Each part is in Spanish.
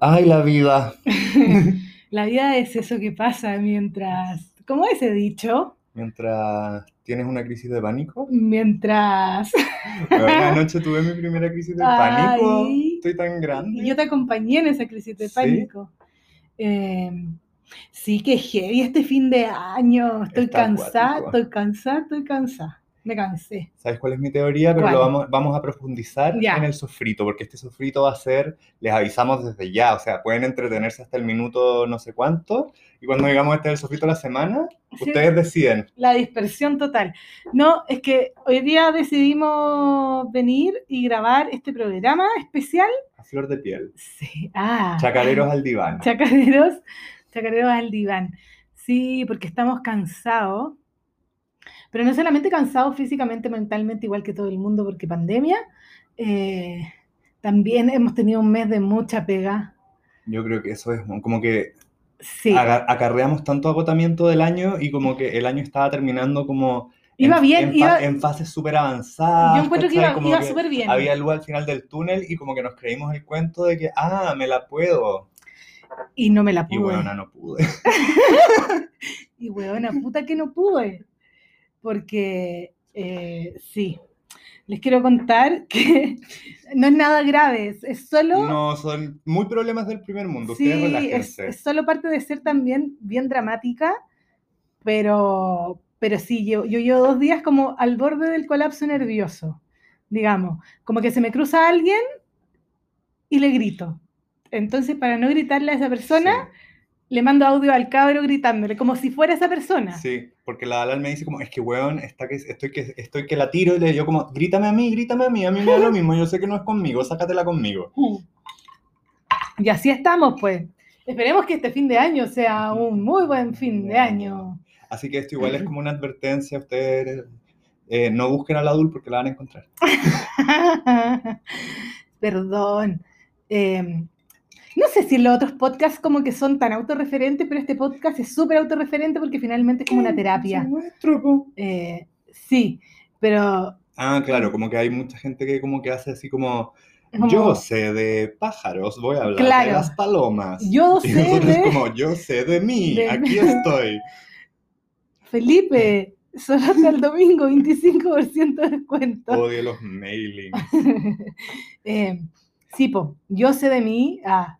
Ay, la vida. La vida es eso que pasa mientras, ¿cómo es ese dicho? Mientras tienes una crisis de pánico. Mientras anoche tuve mi primera crisis de pánico. Ay. Estoy tan grande. yo te acompañé en esa crisis de Sí. pánico. Eh, sí, que heavy este fin de año. Estoy Está cansada, acuático. estoy cansada, estoy cansada. Me cansé. ¿Sabes cuál es mi teoría? Pero ¿Cuál? lo vamos, vamos a profundizar Ya. en el sofrito, porque este sofrito va a ser, les avisamos desde ya, o sea, pueden entretenerse hasta el minuto no sé cuánto, y cuando digamos este es el sofrito de la semana, Sí. ustedes deciden. La dispersión total. No, es que hoy día decidimos venir y grabar este programa especial. A flor de piel. Sí. Ah. Chacareros al diván. Chacareros, chacareros al diván. Sí, porque estamos cansados, pero no solamente cansados físicamente, mentalmente, igual que todo el mundo, porque pandemia, eh, también hemos tenido un mes de mucha pega. Yo creo que eso es como que Sí, acarreamos tanto agotamiento del año y como que el año estaba terminando como iba en, bien, en, iba, en fases súper avanzadas. yo encuentro que ¿cachai? iba, Como iba que súper bien. Había luz al final del túnel y como que nos creímos el cuento de que, ah, me la puedo. Y no me la Y pude. bueno, no pude. Y huevona, puta que no pude. Porque eh, sí, les quiero contar que no es nada grave, es- solo, No, son muy problemas del primer mundo. sí, Ustedes es, es solo parte de ser también bien dramática, pero, pero sí, yo, yo llevo dos días como al borde del colapso nervioso, digamos, como que se me cruza alguien y le grito. Entonces, para no gritarle a esa persona, le mando audio al cabro gritándole, como si fuera esa persona. Sí, porque la Dalal me dice como, es que weón, está que, estoy, que, estoy que la tiro y le digo como, grítame a mí, grítame a mí, a mí me da lo mismo, yo sé que no es conmigo, sácatela conmigo. Y así estamos, pues. Esperemos que este fin de año sea un muy buen fin de año. Así que esto igual es como una advertencia, ustedes eh, no busquen a la Dul porque la van a encontrar. Perdón. Eh, no sé si los otros podcasts como que son tan autorreferentes, pero este podcast es súper autorreferente porque finalmente es como una terapia. Es nuestro, po. Eh, sí, pero Ah, claro, como que hay mucha gente que como que hace así como, yo sé de pájaros, voy a hablar Claro. de las palomas. Yo y sé nosotros de- como, yo sé de mí, de- aquí estoy. Felipe, solo hasta el domingo, 25% de descuento. Odio los mailings. Eh, sí, po, yo sé de mí, ah,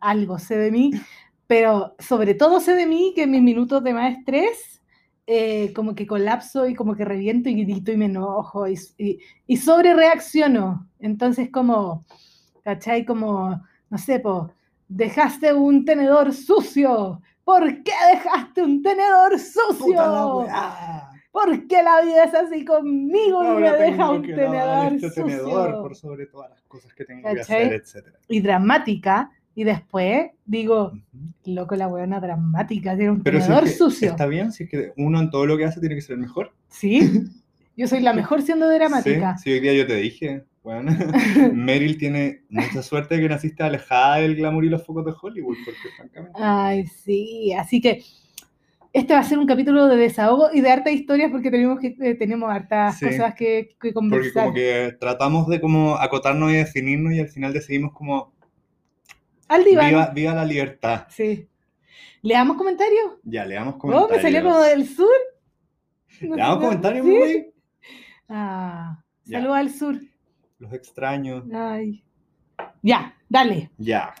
algo sé de mí, pero sobre todo sé de mí que en mis minutos de más estrés, eh, como que colapso y como que reviento y grito y me enojo y, y, y sobre reacciono. Entonces, como, ¿cachai? Como, no sé, po, dejaste un tenedor sucio. ¿Por qué dejaste un tenedor sucio? ¿Por qué la vida es así conmigo y me deja un que tenedor este sucio? tenedor por sobre todas las cosas que tengo que ¿Cachai? hacer, etcétera. y dramática, y después digo, loco, la weona dramática, tiene un Pero si es que sucio. está bien, si es que uno en todo lo que hace tiene que ser el mejor. Sí, yo soy la mejor siendo dramática. Sí, sí, hoy día yo te dije, bueno, Meryl tiene mucha suerte de que naciste alejada del glamour y los focos de Hollywood, porque francamente... Ay, sí, así que este va a ser un capítulo de desahogo y de hartas historias porque tenemos, que, eh, tenemos hartas Sí. cosas que, que Porque conversar. como que tratamos de como acotarnos y definirnos y al final decidimos como, Al diván. viva, viva la libertad. Sí. ¿Le damos comentarios? Ya, le damos Oh, comentarios. me salió como del sur. No Le damos sé, comentarios, ¿sí? güey. Ah, saludos al sur. Los extraño. Ay. Ya, dale. Ya.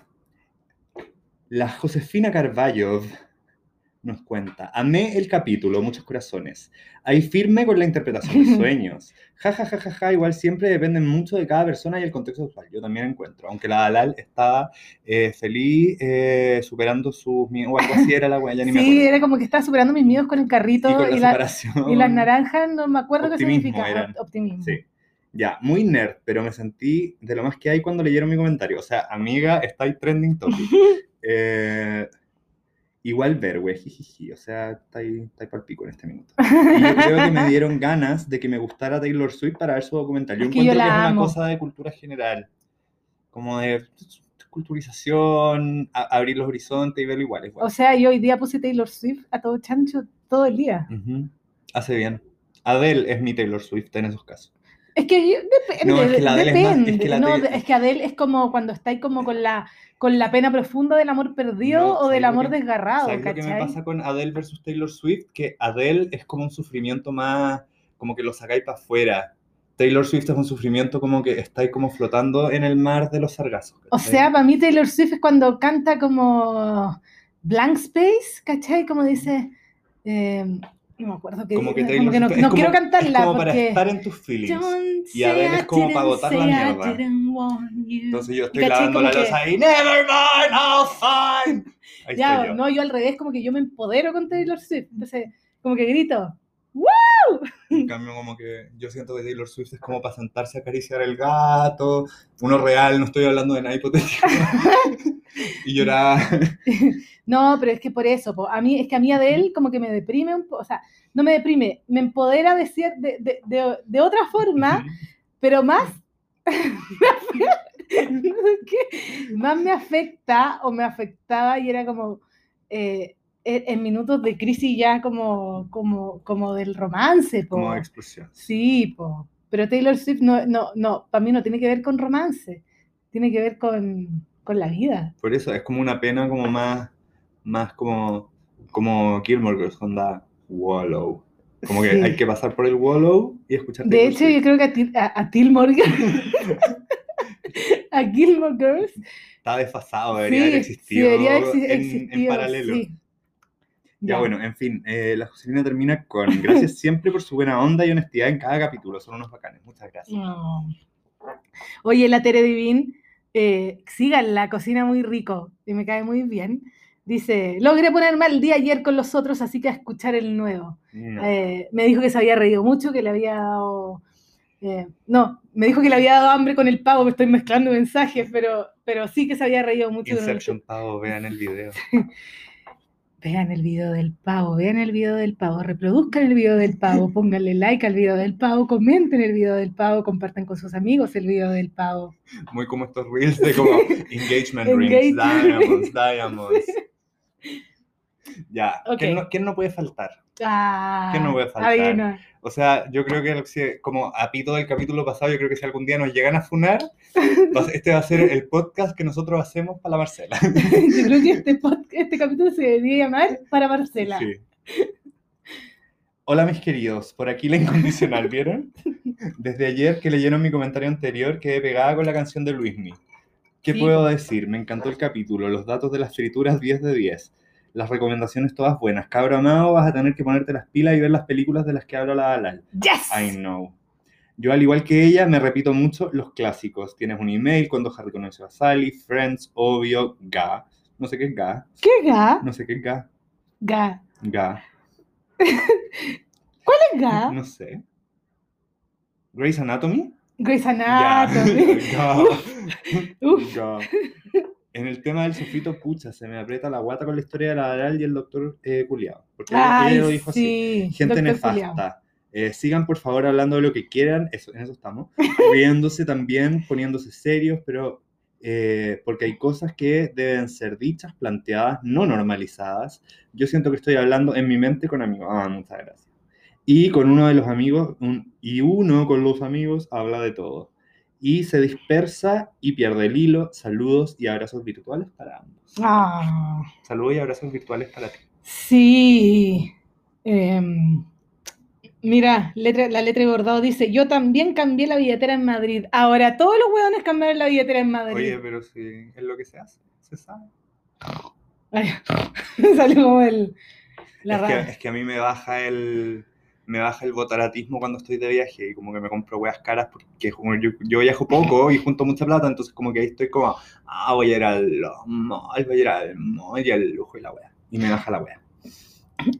La Josefina Carballo nos cuenta, amé el capítulo, muchos corazones. Ahí firme con la interpretación de sueños. Ja, ja, ja, ja, ja, igual siempre depende mucho de cada persona y el contexto actual. Yo también encuentro, aunque la Dalal estaba eh, feliz eh, superando sus miedos, o algo así era la me Sí, acuerdo. era como que estaba superando mis miedos con el carrito Y con la y, la- y las naranjas, no me acuerdo qué significa. eran. Optimismo. Sí. Ya, muy nerd, pero me sentí de lo más que hay cuando leyeron mi comentario. O sea, amiga, está ahí trending topic. Eh, igual ver, güey, jijiji. O sea, está ahí, está ahí pa'l pico en este minuto. Y yo creo que me dieron ganas de que me gustara Taylor Swift para ver su documental. Yo Es que yo encuentro que es una cosa de cultura general. Como de culturización, a- abrir los horizontes y verlo igual. bueno. O sea, yo hoy día puse Taylor Swift a todo chancho todo el día. Hace bien. Adele es mi Taylor Swift en esos casos. Es que depende, No, es que la Adele es más- es depende. que la no, es que Adele es como cuando estáis como con la, con la pena profunda del amor perdido No, o del ¿sabes lo amor que- desgarrado, ¿Sabes lo que me pasa con Adele versus Taylor Swift? Que Adele es como un sufrimiento más, como que lo sacáis para afuera. Taylor Swift es un sufrimiento como que estáis como flotando en el mar de los sargazos. O ¿cachai? sea, para mí Taylor Swift es cuando canta como Blank Space, ¿cachai? Como dice, eh, no me acuerdo qué como que como que no, no como- quiero cantarla es como para porque... estar en tus feelings. Don't Y Adele say es como para botar la mierda. Entonces yo estoy lavando la losa que- ahí. Never mind, I'll find. Ahí Ya, yo. no, yo al revés, como que yo me empodero con Taylor Swift. Entonces, como que grito, En cambio, como que yo siento que Taylor Swift es como para sentarse a acariciar el gato, uno real, no estoy hablando de nada hipotético, y llorar. No, pero es que por eso, po, a mí, es que a mí Adele como que me deprime un poco, o sea, no me deprime, me empodera de, cier- de, de, de- de otra forma, pero más, ¿qué? más me afecta o me afectaba y era como eh, en, minutos de crisis ya como, como, como del romance, po. Como explosión. Sí, po. pero Taylor Swift no, no, no, para mí no tiene que ver con romance, tiene que ver con, con la vida. Por eso es como una pena como más, más como, como Gilmore Girls Wallow. Como que Sí. hay que pasar por el Wallow y escuchar De hecho, yo creo que a, a, a Gilmore Girls, a Gilmore Girls, Está desfasado, debería haber sí, sí, existido debería haber exi- en, en existido, paralelo. sí. Ya, bueno, en fin, eh, la Josefina termina con gracias siempre por su buena onda y honestidad en cada capítulo. Son unos bacanes. Muchas gracias. No. Oye, la Tere Divin, eh, síganla, cocina muy rico y me cae muy bien. Dice, logré ponerme al día ayer con los otros, así que a escuchar el nuevo. No. Eh, me dijo que se había reído mucho, que le había dado... eh, no, me dijo que le había dado hambre con el pavo, me estoy mezclando mensajes, pero, pero sí que se había reído mucho. con el- Inception Pavo, vean el video. Vean el video del pavo, vean el video del pavo, reproduzcan el video del pavo, pónganle like al video del pavo, comenten el video del pavo, compartan con sus amigos el video del pavo. Muy como estos reels de como engagement rings, diamonds, diamonds. Ya, Ok. ¿quién, no, quién no puede faltar? Ah, ¿Qué no puede faltar? adivina. O sea, yo creo que como a pito del capítulo pasado, yo creo que si algún día nos llegan a funar, este va a ser el podcast que nosotros hacemos para la Marcela. Yo creo que este, pod- este capítulo se debería llamar para Marcela. Sí. Hola mis queridos, por aquí la incondicional, ¿vieron? Desde ayer que leyeron mi comentario anterior quedé pegada con la canción de Luismi. ¿Qué Sí. puedo decir? Me encantó el capítulo, los datos de las frituras 10 de 10, las recomendaciones todas buenas. Cabro amado, vas a tener que ponerte las pilas y ver las películas de las que habla la Dalal. ¡Yes! I know. Yo, al igual que ella, me repito mucho los clásicos. Tienes un email, cuando Harry conoció a Sally, Friends, obvio, Ga. No sé qué es Ga. ¿Qué ga? No sé qué es Ga. Ga. Ga. ¿Cuál es ga? No sé. Grey's Anatomy. Grey's. Anatomy. Ga. Uf. Ga. En el tema del sofrito, pucha, se me aprieta la guata con la historia de la Aral y el doctor eh, Culeado. Porque ella Ay, lo dijo así. sí. Gente Doctor nefasta. Eh, sigan por favor hablando de lo que quieran, eso, en eso estamos. Riéndose también, poniéndose serios, pero eh, porque hay cosas que deben ser dichas, planteadas, no normalizadas. Yo siento que estoy hablando en mi mente con amigos. Ah, muchas gracias. Y con uno de los amigos, un- y uno con los amigos habla de todo. Y se dispersa y pierde el hilo. Saludos y abrazos virtuales para ambos. Ah, Saludos y abrazos virtuales para ti. sí. Em, mira, letra- la letra de bordado dice, yo también cambié la billetera en Madrid. Ahora todos los hueones cambiaron la billetera en Madrid. Oye, pero si es lo que se hace, se sabe. Ay, salió como el... La es, que, es que a mí me baja el me baja el botaratismo cuando estoy de viaje y como que me compro weas caras porque como yo, yo viajo poco y junto mucha plata, entonces como que ahí estoy como, ah, voy a ir al mall, voy a ir al mall y al lujo y la wea. Y me baja la wea.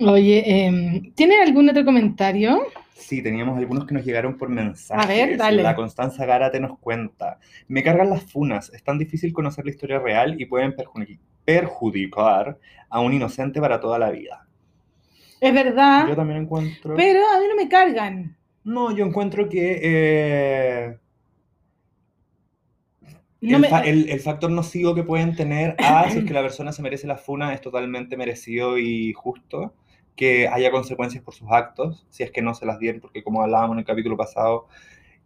Oye, em, ¿tiene algún otro comentario? Sí, teníamos algunos que nos llegaron por mensajes. A ver, dale. La Constanza Gárate nos cuenta. Me cargan las funas. Es tan difícil conocer la historia real y pueden perjudi- perjudicar a un inocente para toda la vida. Es verdad, Yo también encuentro... Pero a mí no me cargan. No, yo encuentro que eh, No el, me- fa- el- el factor nocivo que pueden tener a si es que la persona se merece la funa es totalmente merecido y justo. Que haya consecuencias por sus actos, si es que no se las dieron, porque como hablábamos en el capítulo pasado,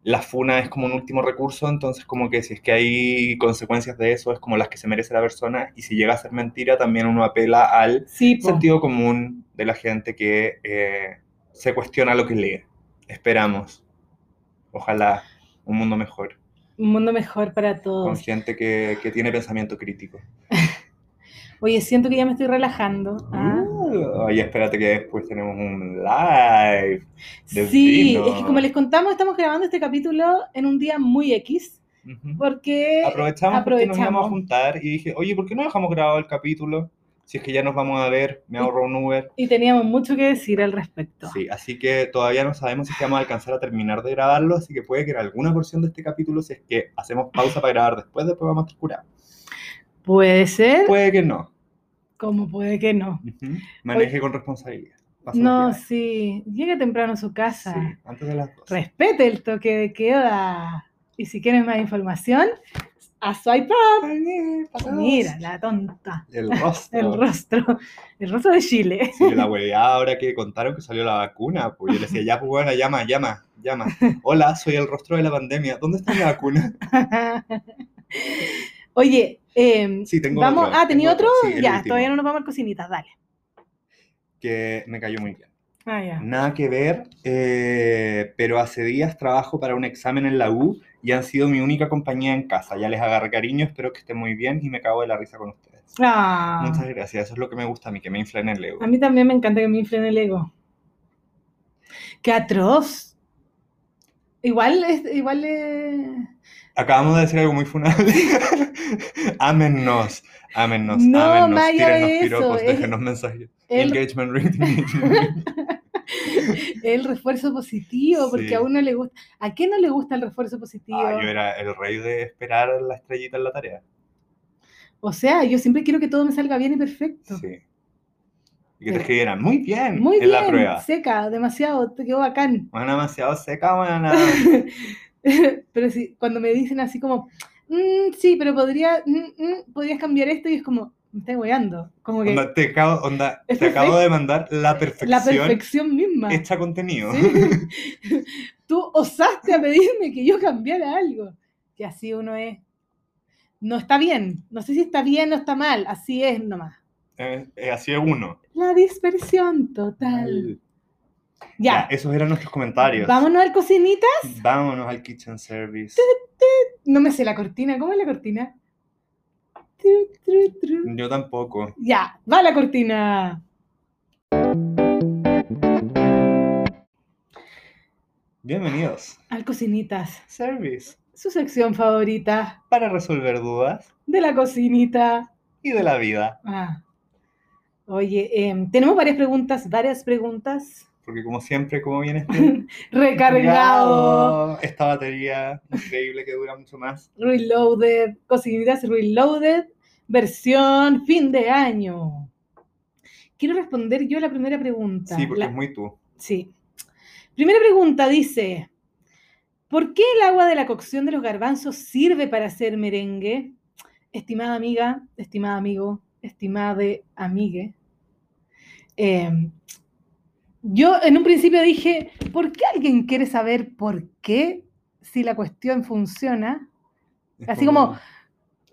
la funa es como un último recurso, entonces como que si es que hay consecuencias de eso, es como las que se merece la persona, y si llega a ser mentira, también uno apela al Sí, sentido común de la gente que eh, se cuestiona lo que lee. Esperamos, ojalá, un mundo mejor, un mundo mejor para con todos. gente que, que tiene pensamiento crítico. Oye, siento que ya me estoy relajando. ¿ah? Uh, oye, espérate que después tenemos un live. de Sí, vino. es que como les contamos, estamos grabando este capítulo en un día muy X, porque Aprovechamos, porque nos íbamos a juntar y dije, oye, ¿por qué no dejamos grabado el capítulo? Si es que ya nos vamos a ver, me ahorro un Uber. y teníamos mucho que decir al respecto. Sí, así que todavía no sabemos si es que vamos a alcanzar a terminar de grabarlo, así que puede que en alguna porción de este capítulo, si es que hacemos pausa para grabar después, después vamos a estar curados. Puede ser, Puede que no. Como puede que no. Maneje con responsabilidad. No, sí, llegue temprano a su casa, Sí, antes de las dos. respete el toque de queda. Y si quieres más información, a. Ay, pasa Mira, la tonta. El rostro. El rostro, el rostro de Chile. Sí, la hueá ahora que contaron que salió la vacuna, pues yo le decía, ya, pues bueno, llama, llama, llama. Hola, soy el rostro de la pandemia. ¿Dónde está mi vacuna? Oye, em, Sí, tengo vamos, otro, ah, ¿tenía otro? otro, sí, el ya, último. todavía no nos vamos al cocinitas, dale. Que me cayó muy bien. Ah. Nada que ver, eh, pero hace días trabajo para un examen en la U y han sido mi única compañía en casa. Ya les agarré cariño, espero que estén muy bien y me cago de la risa con ustedes. Ah, Muchas gracias, eso es lo que me gusta a mí, que me inflen el ego. a mí también me encanta que me inflen el ego. ¡Qué atroz! Igual es, igual es... Acabamos de decir algo muy funable. ámennos, ámennos, No, ámennos, tírennos eso, piropos, es- déjenos mensajes. el- Engagement rate. el refuerzo positivo, porque Sí. a uno le gusta. ¿A quién no le gusta el refuerzo positivo? Ah, yo era el rey de esperar la estrellita en la tarea. O sea, yo siempre quiero que todo me salga bien y perfecto. Sí. Y que te escribieran muy bien Muy en bien, la prueba. seca, demasiado, te quedó bacán. Bueno, demasiado seca, bueno. pero sí, cuando me dicen así como, "Mm, sí, pero podría, mm, mm, podrías cambiar esto y es como, me estoy weando. Como que Onda, te acabo, onda, te acabo de mandar la perfección, la perfección misma. hecha contenido. Sí. Tú osaste a pedirme que yo cambiara algo. Que así uno es. No está bien. No sé si está bien o está mal. Así es nomás. Eh, eh, así es uno. La dispersión total. Ya, Ya. esos eran nuestros comentarios. Vámonos al cocinita. Vámonos al kitchen service. No me sé la cortina. ¿Cómo es la cortina? Yo tampoco. Ya, va la cortina. Bienvenidos. Al cocinitas. Service. Su sección favorita Para resolver dudas de la cocinita. y de la vida. Ah. Oye, em, tenemos varias preguntas, varias preguntas. Porque como siempre, como viene este Recargado, Esta batería increíble que dura mucho más. reloaded, cocinitas reloaded, versión fin de año. Quiero responder yo la primera pregunta. Sí, porque La- es muy tú. Sí. Primera pregunta dice, ¿por qué el agua de la cocción de los garbanzos sirve para hacer merengue? Estimada amiga, estimado amigo, estimada amigue. em, yo en un principio dije, ¿por qué alguien quiere saber por qué si la cuestión funciona? Así como-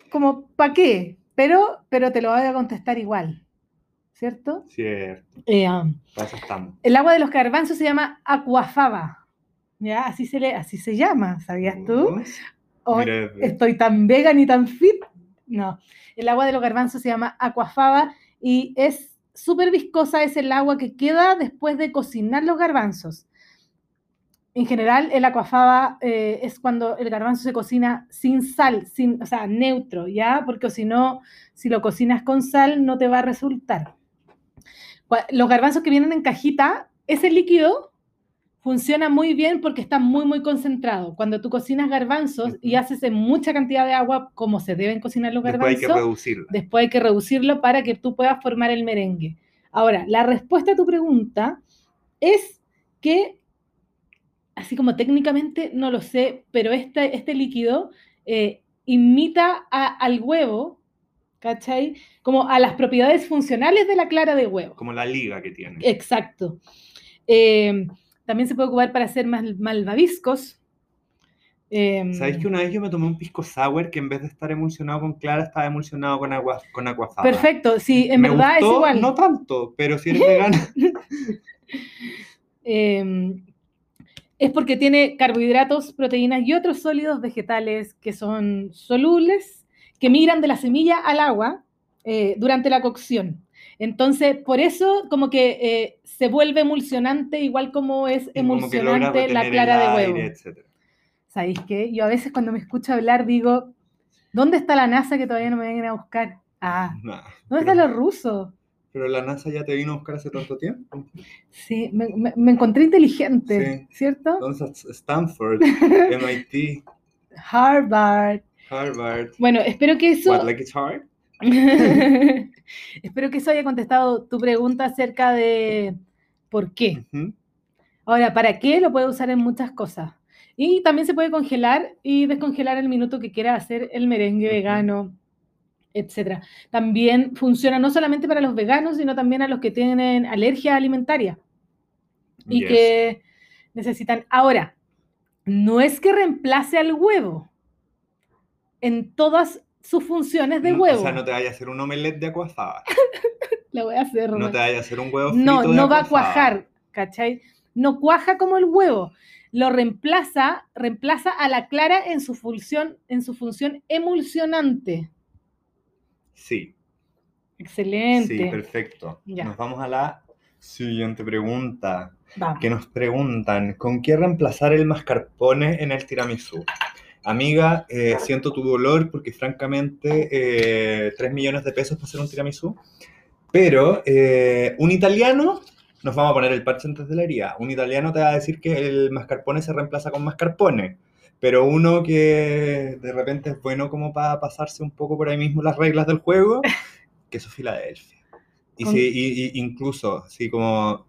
Como, ¿para qué? Pero, pero te lo voy a contestar igual, ¿cierto? Cierto, Eh, um, estamos. el agua de los garbanzos se llama aquafaba. ¿Ya? Así se, le, así se llama, ¿sabías tú? Vamos. O Mira, estoy tan vegan y tan fit. No, el agua de los garbanzos se llama aquafaba y es súper viscosa, es el agua que queda después de cocinar los garbanzos. En general, el aquafaba eh, es cuando el garbanzo se cocina sin sal, sin, o sea, neutro, ¿ya? Porque si no, si lo cocinas con sal, no te va a resultar. Los garbanzos que vienen en cajita, ese líquido funciona muy bien porque está muy, muy concentrado. Cuando tú cocinas garbanzos y haces en mucha cantidad de agua, como se deben cocinar los Después hay garbanzos, que reducirla. después hay que reducirlo para que tú puedas formar el merengue. Ahora, la respuesta a tu pregunta es que, así como técnicamente no lo sé, pero este, este líquido eh, imita a- al huevo, ¿cachai? Como a las propiedades funcionales de la clara de huevo. Como la liga que tiene. Exacto. Eh, también se puede ocupar para hacer mal- malvaviscos Em, ¿Sabéis que una vez yo me tomé un pisco sour que en vez de estar emulsionado con clara, estaba emulsionado con agua con? Perfecto, sí, en Me verdad es igual. No tanto, pero si eres vegana. Em, es porque tiene carbohidratos, proteínas y otros sólidos vegetales que son solubles, que migran de la semilla al agua eh, durante la cocción. Entonces, por eso como que eh, se vuelve emulsionante, igual como es y como emulsionante la clara de huevo. ¿Sabéis qué? Yo a veces cuando me escucho hablar digo, ¿dónde está la NASA que todavía no me vienen a buscar? Ah, Nah, ¿dónde pero- están los rusos? Pero la NASA ya te vino a buscar hace tanto tiempo. Sí, me, me- me encontré inteligente, Sí. ¿cierto? ¿Dónde está Stanford, MIT, Harvard. Harvard? Bueno, espero que eso... What, like it's hard? espero que eso haya contestado tu pregunta acerca de por qué. Ahora, ¿para qué? Lo puede usar en muchas cosas. Y también se puede congelar y descongelar el minuto que quiera hacer el merengue vegano, etc. También funciona no solamente para los veganos, sino también a los que tienen alergia alimentaria y Yes. que necesitan. Ahora, no es que reemplace al huevo en todas sus funciones de No, huevo. O sea, no te vaya a hacer un omelette de aquafaba. La voy a hacer. No Román. te vaya a hacer un huevo frito No, de no va a cuajar, ¿cachai? No cuaja como el huevo. Lo reemplaza, reemplaza a la clara en su función, en su función emulsionante. Sí, Excelente. sí, perfecto. Ya. Nos vamos a la siguiente pregunta. Vamos. Que nos preguntan, ¿con qué reemplazar el mascarpone en el tiramisú? Amiga, eh, siento tu dolor porque francamente eh, 3 millones de pesos para hacer un tiramisú. Pero eh, un italiano, nos vamos a poner el parche la herida, un italiano te va a decir que el mascarpone se reemplaza con mascarpone. Pero uno que de repente es bueno como para pasarse un poco por ahí mismo las reglas del juego, queso Filadelfia. Y, y incluso, así como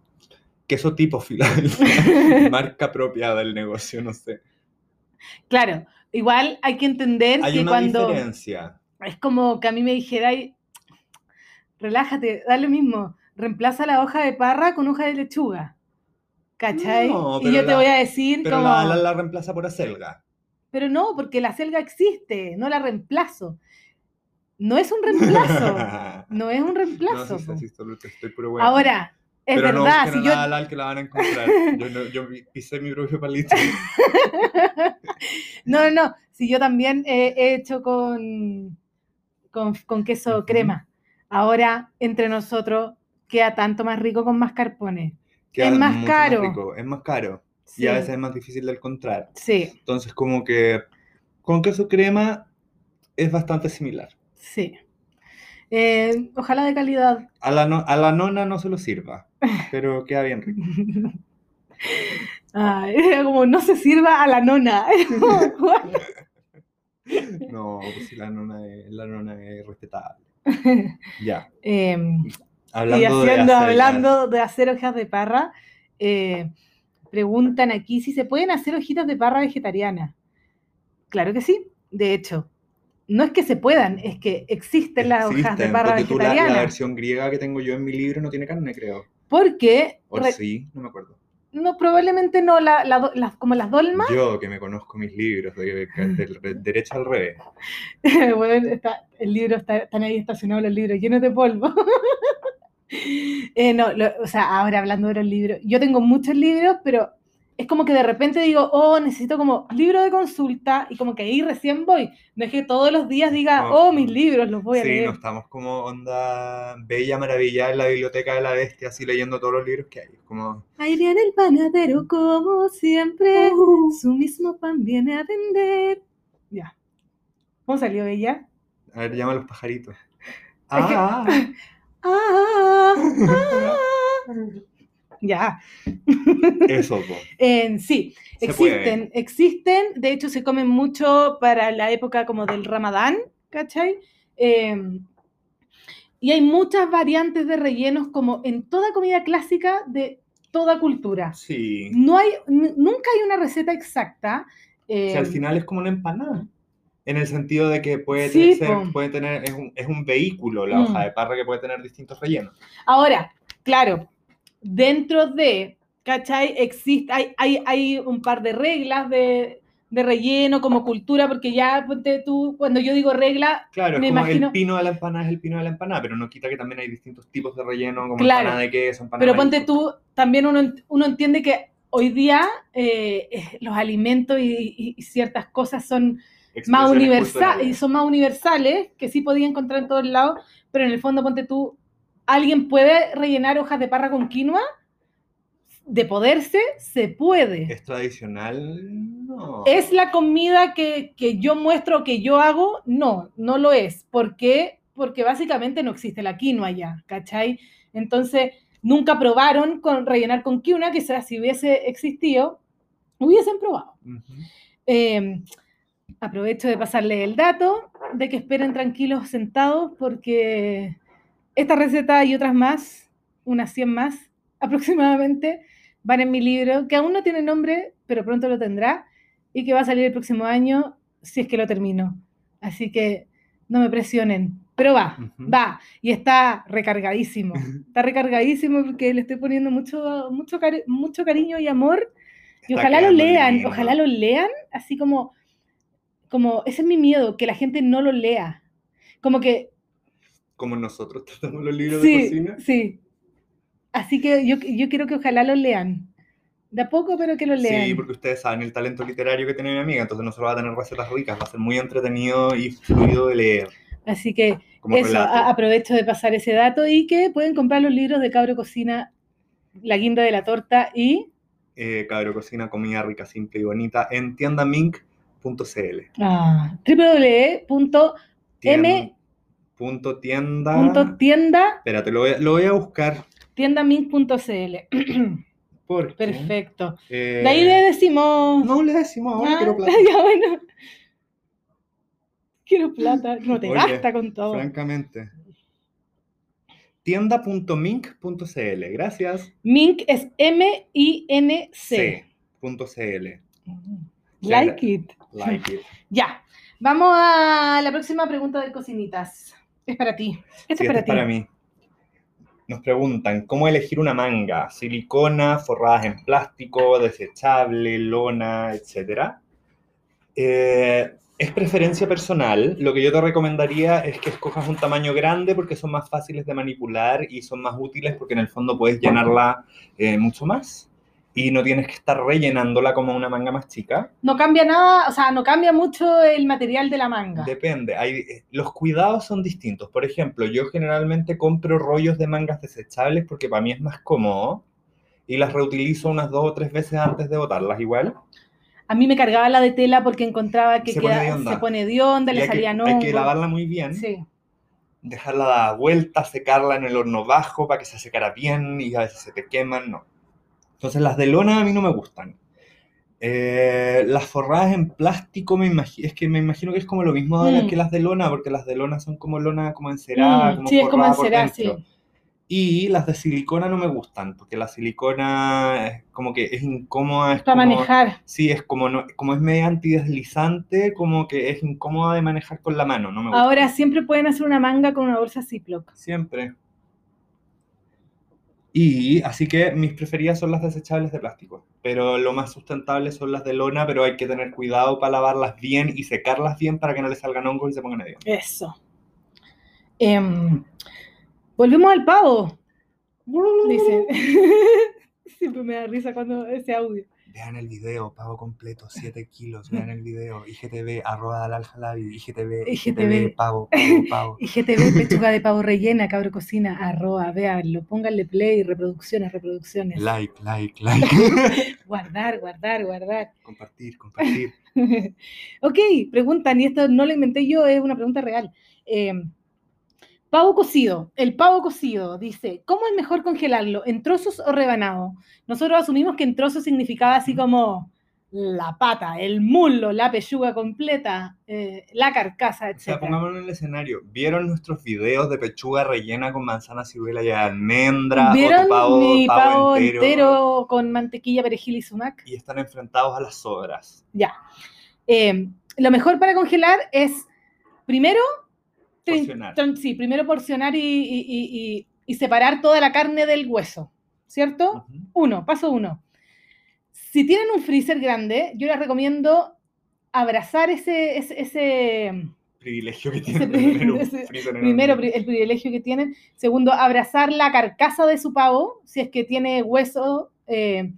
queso tipo Filadelfia, marca apropiada del negocio, no sé. Claro, igual hay que entender Hay que una cuando diferencia. es como que a mí me dijera, relájate, da lo mismo, reemplaza la hoja de parra con hoja de lechuga. ¿Cachai? No, y yo te la- voy a decir Pero como... la ala la reemplaza por acelga. Pero no, porque la selga existe, no la reemplazo. No es un reemplazo, no es un No, reemplazo. sí, sí, sí, estoy. Ahora, es Pero no verdad, busquen si a yo... la Alal que la van a encontrar. Yo, no- yo pisé mi propio palito. No, no, no, si yo también he, he hecho con, con, con queso Ujú. crema. Ahora, entre nosotros, queda tanto más rico con mascarpone. Queda más mucho caro. rico, es más caro. Sí, Y a veces es más difícil de encontrar. sí, Entonces, como que con queso crema es bastante similar. sí. Eh, ojalá de calidad. A la, no- a la nona no se lo sirva, pero queda bien rico. Ay, era como no se sirva a la nona. No, pues si la nona es, la nona es respetable. Ya, Em, hablando y haciendo, de acelgas. hablando de hacer hojas de parra, eh, preguntan aquí si se pueden hacer hojitas de parra vegetarianas. Claro que sí, de hecho. No es que se puedan, es que existen las hojas de parra tú la, la versión griega que tengo yo en mi libro no tiene carne, creo. Porque O re- sí, no me acuerdo. no, probablemente no, la, la las- como las dolmas, Yo, que me conozco mis libros, de, de- de derecha al revés. bueno, está- el libro está, están ahí estacionados los libros llenos de polvo. Eh, no, lo- o sea, ahora hablando de los libros, yo tengo muchos libros, pero es como que de repente digo, oh, necesito como libro de consulta y como que ahí recién voy. No es que todos los días diga, No. oh, mis libros los voy a sí, leer. no estamos como onda bella maravilla en la biblioteca de la bestia, así leyendo todos los libros que hay. Como, Ahí viene el panadero como siempre, su mismo pan viene a vender. Ya. ¿Cómo salió ella? a ver, llama a los pajaritos. que- Ah, Ah, ah. Ya. eso. En sí, Se existen, puede. existen, de hecho se comen mucho para la época como del Ramadán, ¿cachai? Eh, y hay muchas variantes de rellenos como en toda comida clásica de toda cultura. Sí. No hay, nunca hay una receta exacta. O sea, al eh, final es como una empanada. En el sentido de que puede, Sí, ser- puede tener, es un, es un vehículo la Mm. hoja de parra que puede tener distintos rellenos. Ahora, claro, dentro de, ¿cachai? Existe, hay, hay, hay un par de reglas de, de relleno, como cultura, porque ya ponte tú, cuando yo digo regla, Claro, Me es como imagino- el pino de la empanada es el pino de la empanada, pero no quita que también hay distintos tipos de relleno, como Claro. empanada de queso, empanada pero ponte tú, también uno, uno entiende que hoy día eh, eh, los alimentos y, y- y ciertas cosas son más universales, culturales. son más universales, que sí podía encontrar en todos lados, pero en el fondo, ponte tú, ¿alguien puede rellenar hojas de parra con quinoa? De poderse, se puede. ¿Es tradicional? No. ¿Es la comida que, que yo muestro, que yo hago? No, no lo es. ¿Por qué? Porque básicamente no existe la quinoa ya, ¿cachai? Entonces, nunca probaron con rellenar con quinoa, quizás si hubiese existido, hubiesen probado. Eh, aprovecho de pasarle el dato de que esperen tranquilos sentados porque esta receta y otras más, unas 100 más aproximadamente, van en mi libro, que aún no tiene nombre, pero pronto lo tendrá, y que va a salir el próximo año si es que lo termino. Así que no me presionen, pero va, Ujú. va, y está recargadísimo. Está recargadísimo porque le estoy poniendo mucho, mucho, cari- mucho cariño y amor y Está ojalá lo lean, lindo. ojalá lo lean, así como, como, ese es mi miedo, que la gente no lo lea. Como que, Como nosotros tratamos los libros de cocina. sí. Así que yo, yo quiero que ojalá lo lean. De a poco, pero que lo lean. Sí, porque ustedes saben el talento literario que tiene mi amiga, entonces no solo va a tener recetas ricas, va a ser muy entretenido y fluido de leer. Así que Como eso, aprovecho de pasar ese dato y que pueden comprar los libros de Cabro Cocina, La Guinda de la Torta y... Eh, Cabro Cocina, comida rica, simple y bonita en tiendamink.cl. Ah, www.m. Punto tienda. punto tienda, Espérate, lo voy, a, lo voy a buscar. tiendamink.cl. Porque, Perfecto. eh, De ahí le decimos... No le decimos ahora, Ah, quiero plata. ya, bueno. Quiero plata. No te Oye, gasta con todo. Francamente. Tienda.mink.cl. Gracias. Mink es M-I-N-C. C.cl. Like it. Like it. Ya. Vamos a la próxima pregunta de cocinitas. Es para ti. Esta Sí, es para este ti. es para mí. Nos preguntan, ¿cómo elegir una manga? Silicona, forradas en plástico, desechable, lona, etcétera. Eh, es preferencia personal. Lo que yo te recomendaría es que escojas un tamaño grande porque son más fáciles de manipular y son más útiles porque en el fondo puedes llenarla eh, mucho más y no tienes que estar rellenándola como una manga más chica. No cambia nada, o sea, no cambia mucho el material de la manga. Depende, hay, eh, los cuidados son distintos. Por ejemplo, yo generalmente compro rollos de mangas desechables porque para mí es más cómodo y las reutilizo unas dos o tres veces antes de botarlas igual. A mí me cargaba la de tela porque encontraba que Se pone queda- de onda. se pone de onda, Y le que, salían hay que lavarla muy bien, Sí. dejarla dar vuelta, secarla en el horno bajo para que se secara bien y a veces se te queman, no. Entonces las de lona a mí no me gustan. Eh, las forradas en plástico me es que me imagino que es como lo mismo Mm. que las de lona, porque las de lona son como lona como encerada, Mm, como sí, es como encerada, sí. Y las de silicona no me gustan, porque la silicona es como que es incómoda, es Para como, manejar. sí, es como, no- como es media antideslizante, como que es incómoda de manejar con la mano, no me gusta. Ahora siempre pueden hacer una manga con una bolsa Ziploc. Siempre. Y así que mis preferidas son las desechables de plástico, pero lo más sustentable son las de lona, pero hay que tener cuidado para lavarlas bien y secarlas bien para que no le salgan hongos y se pongan hediondas. Eso. Em, volvemos al pavo. Dice. Siempre me da risa cuando ese audio. Vean el video, pago completo, 7 kilos, vean el video, IGTV, arroba Dalal Jalabi, IGTV, IGTV. Pago, pago, pago. IGTV, pechuga de pavo rellena, cabro cocina, arroba, véanlo, pónganle play, reproducciones, reproducciones. Like, like, like. Guardar, guardar, guardar. compartir, compartir. ok, preguntan, y esto no lo inventé yo, es una pregunta real. Eh, pavo cocido, el pavo cocido, dice, ¿cómo es mejor congelarlo? ¿En trozos o rebanado? Nosotros asumimos que en trozos significaba así como la pata, el muslo, la pechuga completa, eh, la carcasa, O etc. sea, pongámonos en el escenario. ¿Vieron nuestros videos de pechuga rellena con manzana, ciruela y almendra? ¿Vieron o tu pavo, mi pavo pavo entero, entero? con mantequilla, perejil y sumac? Y están enfrentados a las sobras. Ya. Eh, lo mejor para congelar es, primero, Porcionar. sí, primero porcionar y, y- y- separar toda la carne del hueso, ¿cierto? Uno, paso uno. Si tienen un freezer grande, yo les recomiendo abrazar ese, ese, ese- Privilegio que Ese tiene pri- tener un ese- freezer enorme. primero, pri- el privilegio que tienen. Segundo, abrazar la carcasa de su pavo, si es que tiene hueso, eh,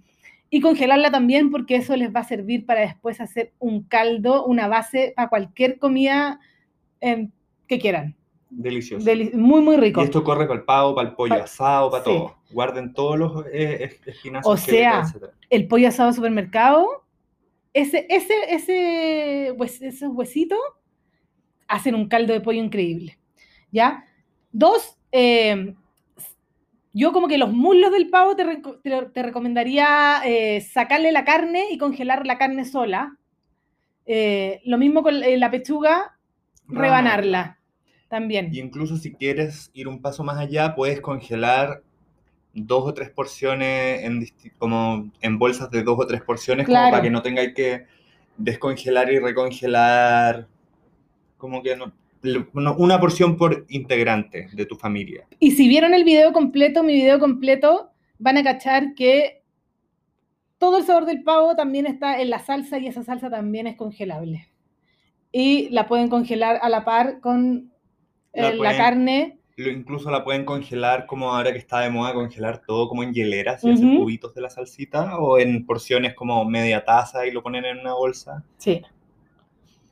y congelarla también, porque eso les va a servir para después hacer un caldo, una base para cualquier comida eh, que quieran. Delicioso. Deli- muy, muy rico. Y esto corre para el pavo, para el pollo Pa- asado, para sí. todo. Guarden todos los eh, es- espinazos. O sea. El pollo asado de supermercado, ese, ese, ese, hues- esos huesitos hacen un caldo de pollo increíble. ¿Ya? Dos, eh, yo como que los muslos del pavo te- te recomendaría eh, sacarle la carne y congelar la carne sola. Eh, lo mismo con eh, la pechuga, rebanarla también. Y incluso si quieres ir un paso más allá, puedes congelar dos o tres porciones en como en bolsas de dos o tres porciones, como para que no tengáis que descongelar y recongelar, como que no, una porción por integrante de tu familia. Y si vieron el video completo, mi video completo, van a cachar que todo el sabor del pavo también está en la salsa y esa salsa también es congelable. Y la pueden congelar a la par con La eh, la, carne. Lo- incluso la pueden congelar como ahora que está de moda congelar todo como en hieleras y hacer Ujú. cubitos de la salsita o en porciones como media taza y lo ponen en una bolsa. Sí.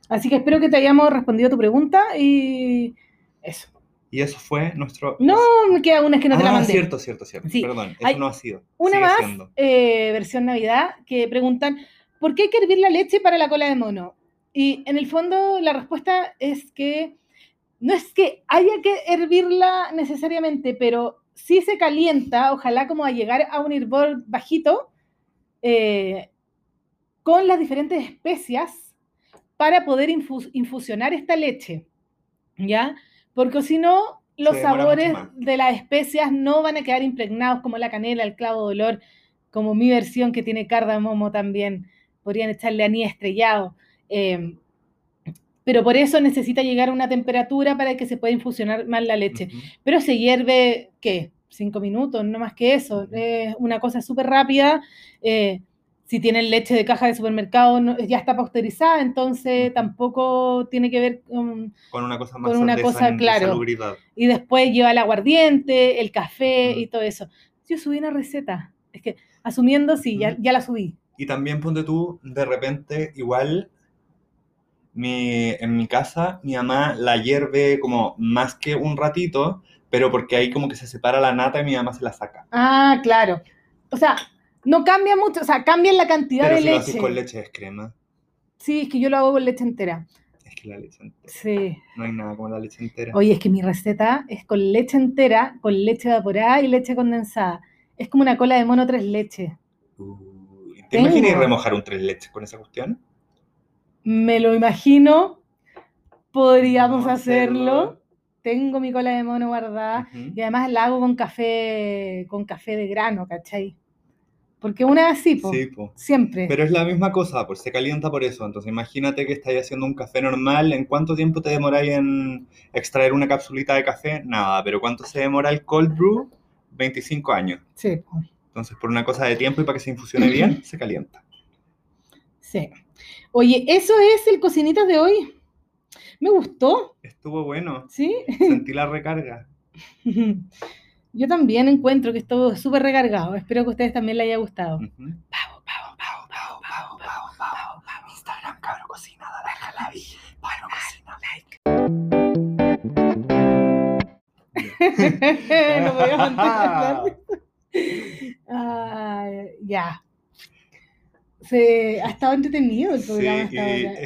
Así que espero que te hayamos respondido a tu pregunta y eso. Y eso fue nuestro... No, me queda una es que no te la ah, mandé. cierto, cierto, cierto. Sí. Perdón, eso Hay no ha sido. Una Sigue más, eh, versión Navidad, que preguntan, ¿por qué hay que hervir la leche para la cola de mono? Y en el fondo la respuesta es que no es que haya que hervirla necesariamente, pero si se calienta, ojalá como a llegar a un hervor bajito, eh, con las diferentes especias para poder infus- infusionar esta leche, ¿ya? Porque si no, los sabores de las especias no van a quedar impregnados como la canela, el clavo de olor, como mi versión que tiene cardamomo también. Podrían echarle anís estrellado. eh, pero por eso necesita llegar a una temperatura para que se pueda infusionar más la leche. Pero se hierve, ¿qué? Cinco minutos, no más que eso. Es una cosa súper rápida. eh, si tienen leche de caja de supermercado, no- ya está pasteurizada, entonces tampoco tiene que ver con... Con una cosa más Con una de cosa, claro. salubridad. Y después lleva el aguardiente, el café y todo eso. Yo subí una receta. Es que, asumiendo, sí, ya, ya la subí. Y también ponte tú, de repente, igual, mi, en mi casa, mi mamá la hierve como más que un ratito, pero porque ahí como que se separa la nata y mi mamá se la saca. Ah, claro. O sea, no cambia mucho, o sea, cambia la cantidad Pero de si lo leche. haces con leche es crema. Sí, es que yo lo hago con leche entera. Es que la leche entera. Sí. No hay nada como la leche entera. Oye, es que mi receta es con leche entera, con leche evaporada y leche condensada. Es como una cola de mono tres leches. Uy, ¿Te Tengo. imaginas remojar un tres leches con esa cuestión? Me lo imagino. Podríamos hacerlo. Tengo mi cola de mono guardada. Y además la hago con café, con café de grano, ¿cachai? Porque una es así, po, Sí, po. siempre. Pero es la misma cosa, pues se calienta por eso. Entonces imagínate que estáis haciendo un café normal. ¿En cuánto tiempo te demoráis en extraer una capsulita de café? Nada, pero ¿cuánto se demora el cold brew? 25 años. Sí, po, Entonces por una cosa de tiempo y para que se infusione bien, se calienta. sí. Oye, eso es el Cocinitas de hoy. Me gustó, Estuvo bueno. ¿sí? Sentí la recarga. Yo también encuentro que estuvo súper recargado. Espero que a ustedes también les haya gustado. Ujú. Pavo, pavo, pavo, pavo, pavo, pavo, pavo, pavo. Instagram, cabro cocina, dale a like. Cabro cocina. no podía mantener la risa. Ay, ya. Se, ha estado entretenido el Sí, programa hasta y ahora.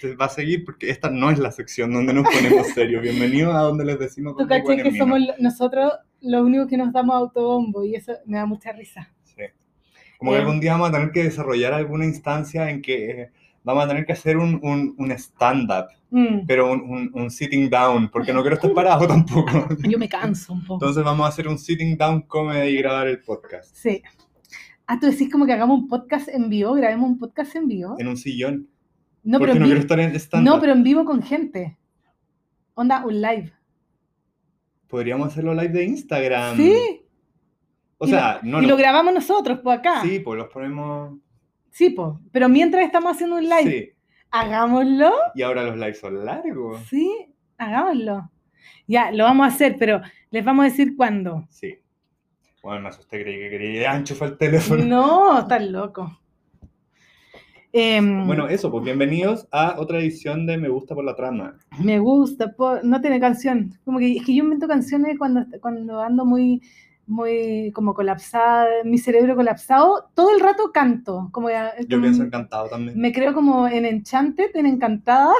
se va a seguir porque esta no es la sección donde nos ponemos serios. Bienvenidos a donde les decimos Tú caché que somos nosotros los únicos que nos damos autobombo y eso me da mucha risa. Sí. Como que Eh. algún día vamos a tener que desarrollar alguna instancia en que eh, vamos a tener que hacer un, un, un stand-up, Mm, pero un, un, un sitting down, porque no quiero estar parado tampoco. Yo me canso un poco. Entonces vamos a hacer un sitting down comedy y grabar el podcast Sí. Ah, tú decís como que hagamos un podcast en vivo, grabemos un podcast en vivo. en un sillón. No, pero porque no vi- quiero estar en no, pero en vivo con gente. Onda, un live. Podríamos hacerlo live de Instagram. sí. O y sea, lo, no y lo- lo grabamos nosotros, pues acá. Sí, pues los ponemos. Sí, pues. Pero mientras estamos haciendo un live. Sí. Hagámoslo. Y ahora los lives son largos. Sí, hagámoslo. Ya, lo vamos a hacer, pero les vamos a decir cuándo. Sí. Bueno, me asusté, creí que quería enchufar el teléfono. No, estás loco. Em, Bueno, eso, pues bienvenidos a otra edición de Me Gusta por la Trama. me gusta, no tiene canción. Como que es que yo invento canciones cuando, cuando ando muy, muy como colapsada, mi cerebro colapsado, todo el rato canto. Como, Yo pienso encantado también. Me creo como en Enchanted, en Encantada.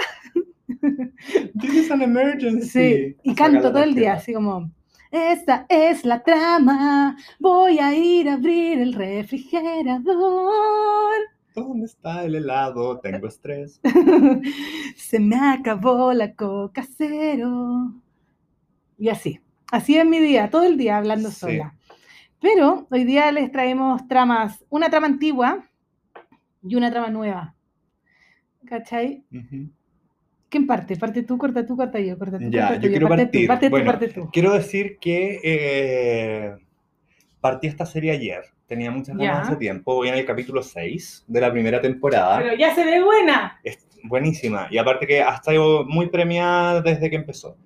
This is an emergency. Sí, y canto todo el día, así como, esta es la trama, voy a ir a abrir el refrigerador. ¿Dónde está el helado? Tengo estrés. Se me acabó la coca cero. Y así, así es mi día, todo el día hablando Sí. sola. Pero hoy día les traemos tramas, una trama antigua y una trama nueva. ¿Cachai? Ujú. ¿Quién parte? Parte tú, corta tú, corta yo, corta tú, Ya, corta yo quiero parte partir. tú, parte tú, parte tú. Quiero decir que eh, partí esta serie ayer. Tenía muchas ganas Ya. hace tiempo. Voy en el capítulo 6 de la primera temporada. Pero ya se ve buena. Es buenísima. Y aparte que ha estado muy premiada desde que empezó.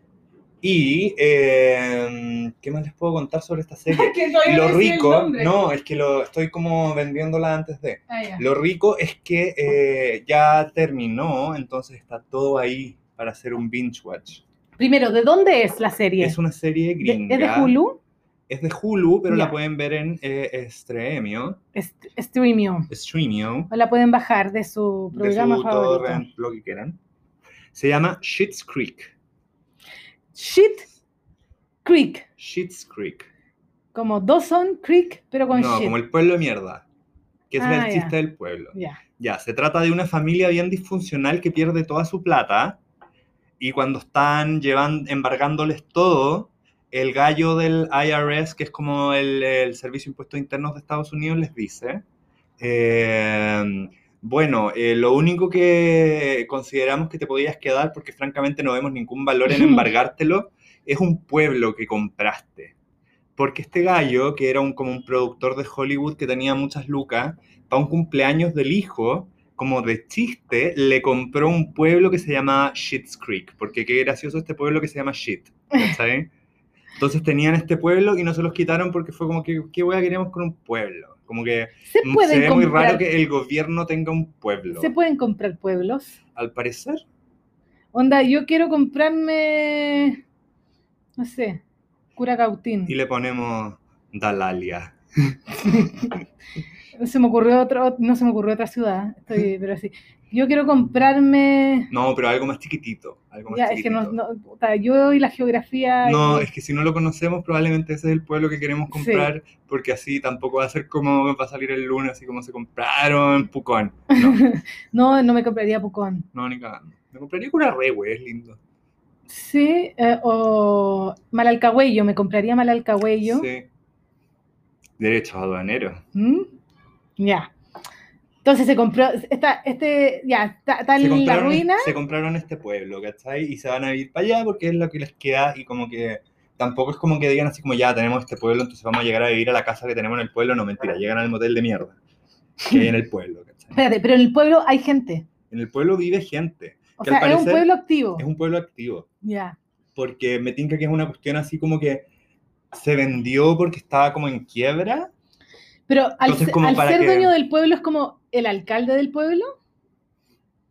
Y, eh, ¿qué más les puedo contar sobre esta serie? Lo rico, no, es que lo estoy como vendiéndola antes de. Ah. Lo rico es que eh, ya terminó, entonces está todo ahí para hacer un binge watch. Primero, ¿de dónde es la serie? Es una serie ¿De- gringa. ¿Es de Hulu? Es de Hulu, pero la pueden ver en eh, Streamio, Streamio. Streamio, O la pueden bajar de su de programa su favorito. torrent, lo que quieran. Se llama Schitt's Creek. Shit Creek. Schitt's Creek. Como Dawson Creek, pero con no, shit. como el pueblo de mierda. Que es Ah, el ya. chiste del pueblo. Ya. Ya, se trata de una familia bien disfuncional que pierde toda su plata y cuando están llevan, embargándoles todo, el gallo del IRS, que es como el, el Servicio de Impuestos Internos de Estados Unidos, les dice, eh, bueno, eh, lo único que consideramos que te podías quedar, porque francamente no vemos ningún valor en embargártelo, es un pueblo que compraste. Porque este gallo, que era un, como un productor de Hollywood que tenía muchas lucas, para un cumpleaños del hijo, como de chiste, le compró un pueblo que se llama Shit's Creek, porque qué gracioso este pueblo que se llama Shit, ¿cachai? Entonces tenían este pueblo y no se los quitaron porque fue como que, ¿qué wea queríamos con un pueblo? Como que Se mm, se ve muy raro que el gobierno tenga un pueblo. Se pueden comprar pueblos. Al parecer, Onda, yo quiero comprarme. No sé. Curacautín. y le ponemos Dalalia. Se me ocurrió otro, no se me ocurrió otra ciudad, estoy, pero así. Yo quiero comprarme. No, pero algo más chiquitito. Algo más Ya, es que no, no, puta, yo y la geografía. No, y- es que si no lo conocemos, probablemente ese es el pueblo que queremos comprar, porque así tampoco va a ser como va a salir el lunes, así como se compraron Pucón. No, no, no me compraría Pucón. no, ni cagando. Me compraría Curarre, güey, es lindo. Sí, eh, o Malalcahuello, me compraría Malalcahuello. Sí. Derechos aduaneros. ¿Mm? Ya. Entonces se compró, está, este, ya, está, está en la ruina. se compraron este pueblo, ¿cachai? Y se van a ir para allá porque es lo que les queda y como que tampoco es como que digan así como ya tenemos este pueblo, entonces vamos a llegar a vivir a la casa que tenemos en el pueblo. No, mentira, llegan al motel de mierda que hay en el pueblo, ¿cachai? Espérate, pero en el pueblo hay gente. En el pueblo vive gente. O sea, es un pueblo activo. Es un pueblo activo. Ya. Porque me tinca que es una cuestión así como que se vendió porque estaba como en quiebra. Pero al, Entonces, se- como al para ser que- dueño del pueblo es como el alcalde del pueblo.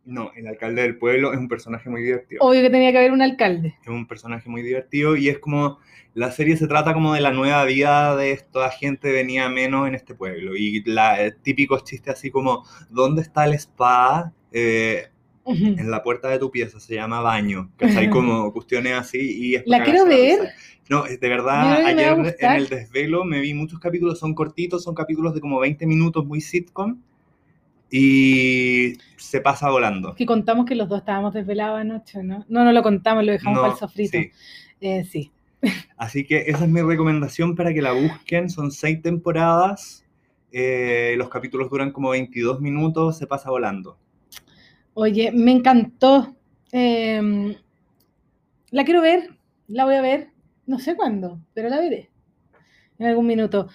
No, el alcalde del pueblo es un personaje muy divertido. Obvio que tenía que haber un alcalde. Es un personaje muy divertido y es como la serie se trata como de la nueva vida de esta gente venía menos en este pueblo y la el típico chiste así como ¿dónde está el spa? Eh, en la puerta de tu pieza se llama baño, que hay como cuestiones así y La quiero ver. No, de verdad, ayer en el desvelo me vi muchos capítulos, son cortitos, son capítulos de como 20 minutos, muy sitcom, y se pasa volando. Que contamos que los dos estábamos desvelados anoche, ¿no? No, no lo contamos, lo dejamos No, para el sofrito. sí. Eh, sí. Así que esa es mi recomendación para que la busquen. Son seis temporadas. eh, los capítulos duran como 22 minutos. Se pasa volando. Oye, me encantó. Eh, la quiero ver, la voy a ver, no sé cuándo, pero la veré en algún minuto.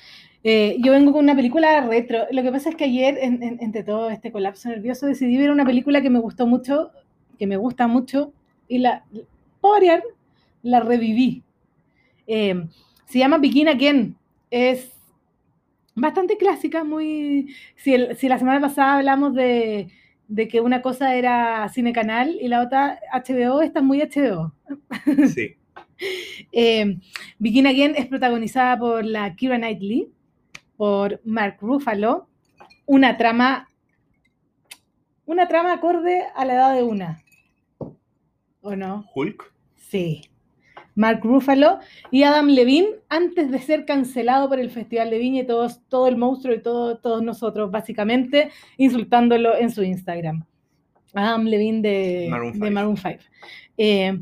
Eh, yo vengo con una película retro. Lo que pasa es que ayer, en- en- entre todo este colapso nervioso, decidí ver una película que me gustó mucho, que me gusta mucho, y la, variar, la reviví. Eh, se llama Begin Again. Es bastante clásica, muy... Si la semana pasada hablamos de, de que una cosa era cine canal y la otra HBO, esta es muy HBO. Sí. Eh, Begin Again es protagonizada por la Kira Knightley, por Mark Ruffalo, una trama, una trama acorde a la edad de una. ¿O no? Hulk. Sí. Mark Ruffalo y Adam Levine antes de ser cancelado por el Festival de Viña y todos, todo el monstruo y todo, todos nosotros, básicamente, insultándolo en su Instagram. Adam Levine de Maroon de five. Maroon 5. Eh,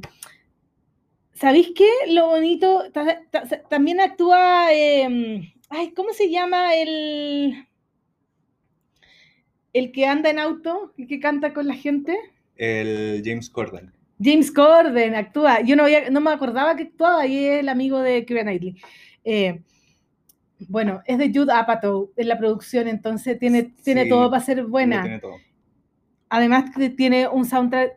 ¿Sabéis qué? Lo bonito, ta- ta- también actúa, eh, ay, ¿cómo se llama el, el que anda en auto, el que canta con la gente? El James Corden. James Corden actúa. Yo no, había- no me acordaba que actuaba y es el amigo de Keira Knightley. Eh, bueno, es de Jude Apatow en la producción, entonces tiene, tiene Sí, todo para ser buena. tiene todo. Además tiene un soundtrack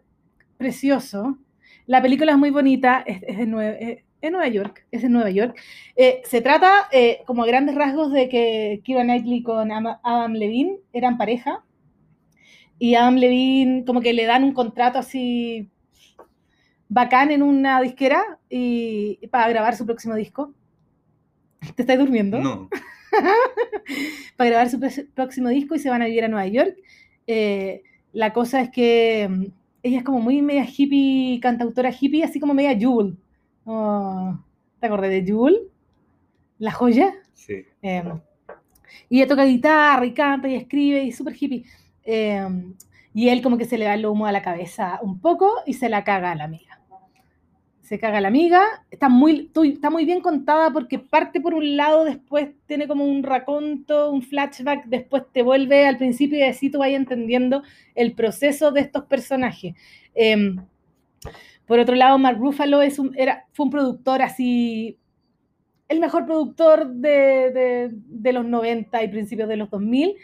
precioso. La película es muy bonita, es, es de es Nueva York, es en Nueva York. Eh, se trata, eh, como a grandes rasgos, de que Keira Knightley con Adam Levine eran pareja. Y Adam Levine como que le dan un contrato así bacán en una disquera y, para grabar su próximo disco. ¿Te estás durmiendo? No. para grabar su próximo disco y se van a vivir a Nueva York. Eh, la cosa es que mm, ella es como muy media hippie, cantautora hippie, así como media Jewel. Oh, ¿Te acordás de Jewel? La joya. Sí. Eh, y ella toca guitarra y canta y escribe y es súper hippie. Eh, y él como que se le da el humo a la cabeza un poco y se la caga a la amiga. Se caga la amiga, está muy, está muy bien contada porque parte por un lado, después tiene como un raconto, un flashback, después te vuelve al principio y así tú vayas entendiendo el proceso de estos personajes. Eh, por otro lado, Mark Ruffalo es un, era, fue un productor así el mejor productor de, de- de los 90 y principios de los 2000,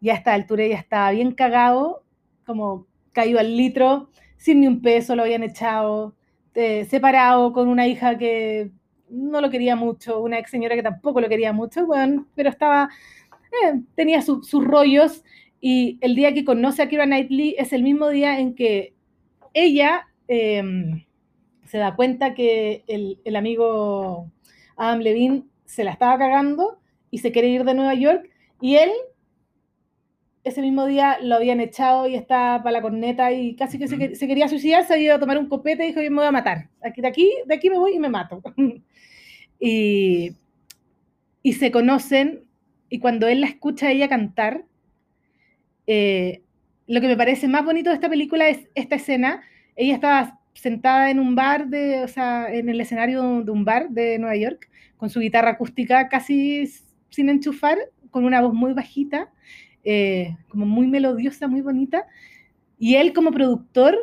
y a esta altura ya estaba bien cagado, como caído al litro, sin ni un peso, lo habían echado, eh, separado con una hija que no lo quería mucho, una ex señora que tampoco lo quería mucho, bueno, pero estaba, eh, tenía su- sus rollos, y el día que conoce a Kira Knightley es el mismo día en que ella eh, se da cuenta que el, el amigo Adam Levine se la estaba cagando y se quiere ir de Nueva York y él ese mismo día lo habían echado y estaba para la corneta y casi que se, se quería suicidar, se había ido a tomar un copete y dijo yo me voy a matar, aquí, de, aquí, de aquí me voy y me mato. y, y se conocen y cuando él la escucha a ella cantar, eh, lo que me parece más bonito de esta película es esta escena, ella estaba sentada en un bar, de, o sea, en el escenario de un bar de Nueva York, con su guitarra acústica casi sin enchufar, con una voz muy bajita, eh, como muy melodiosa, muy bonita. Y él como productor,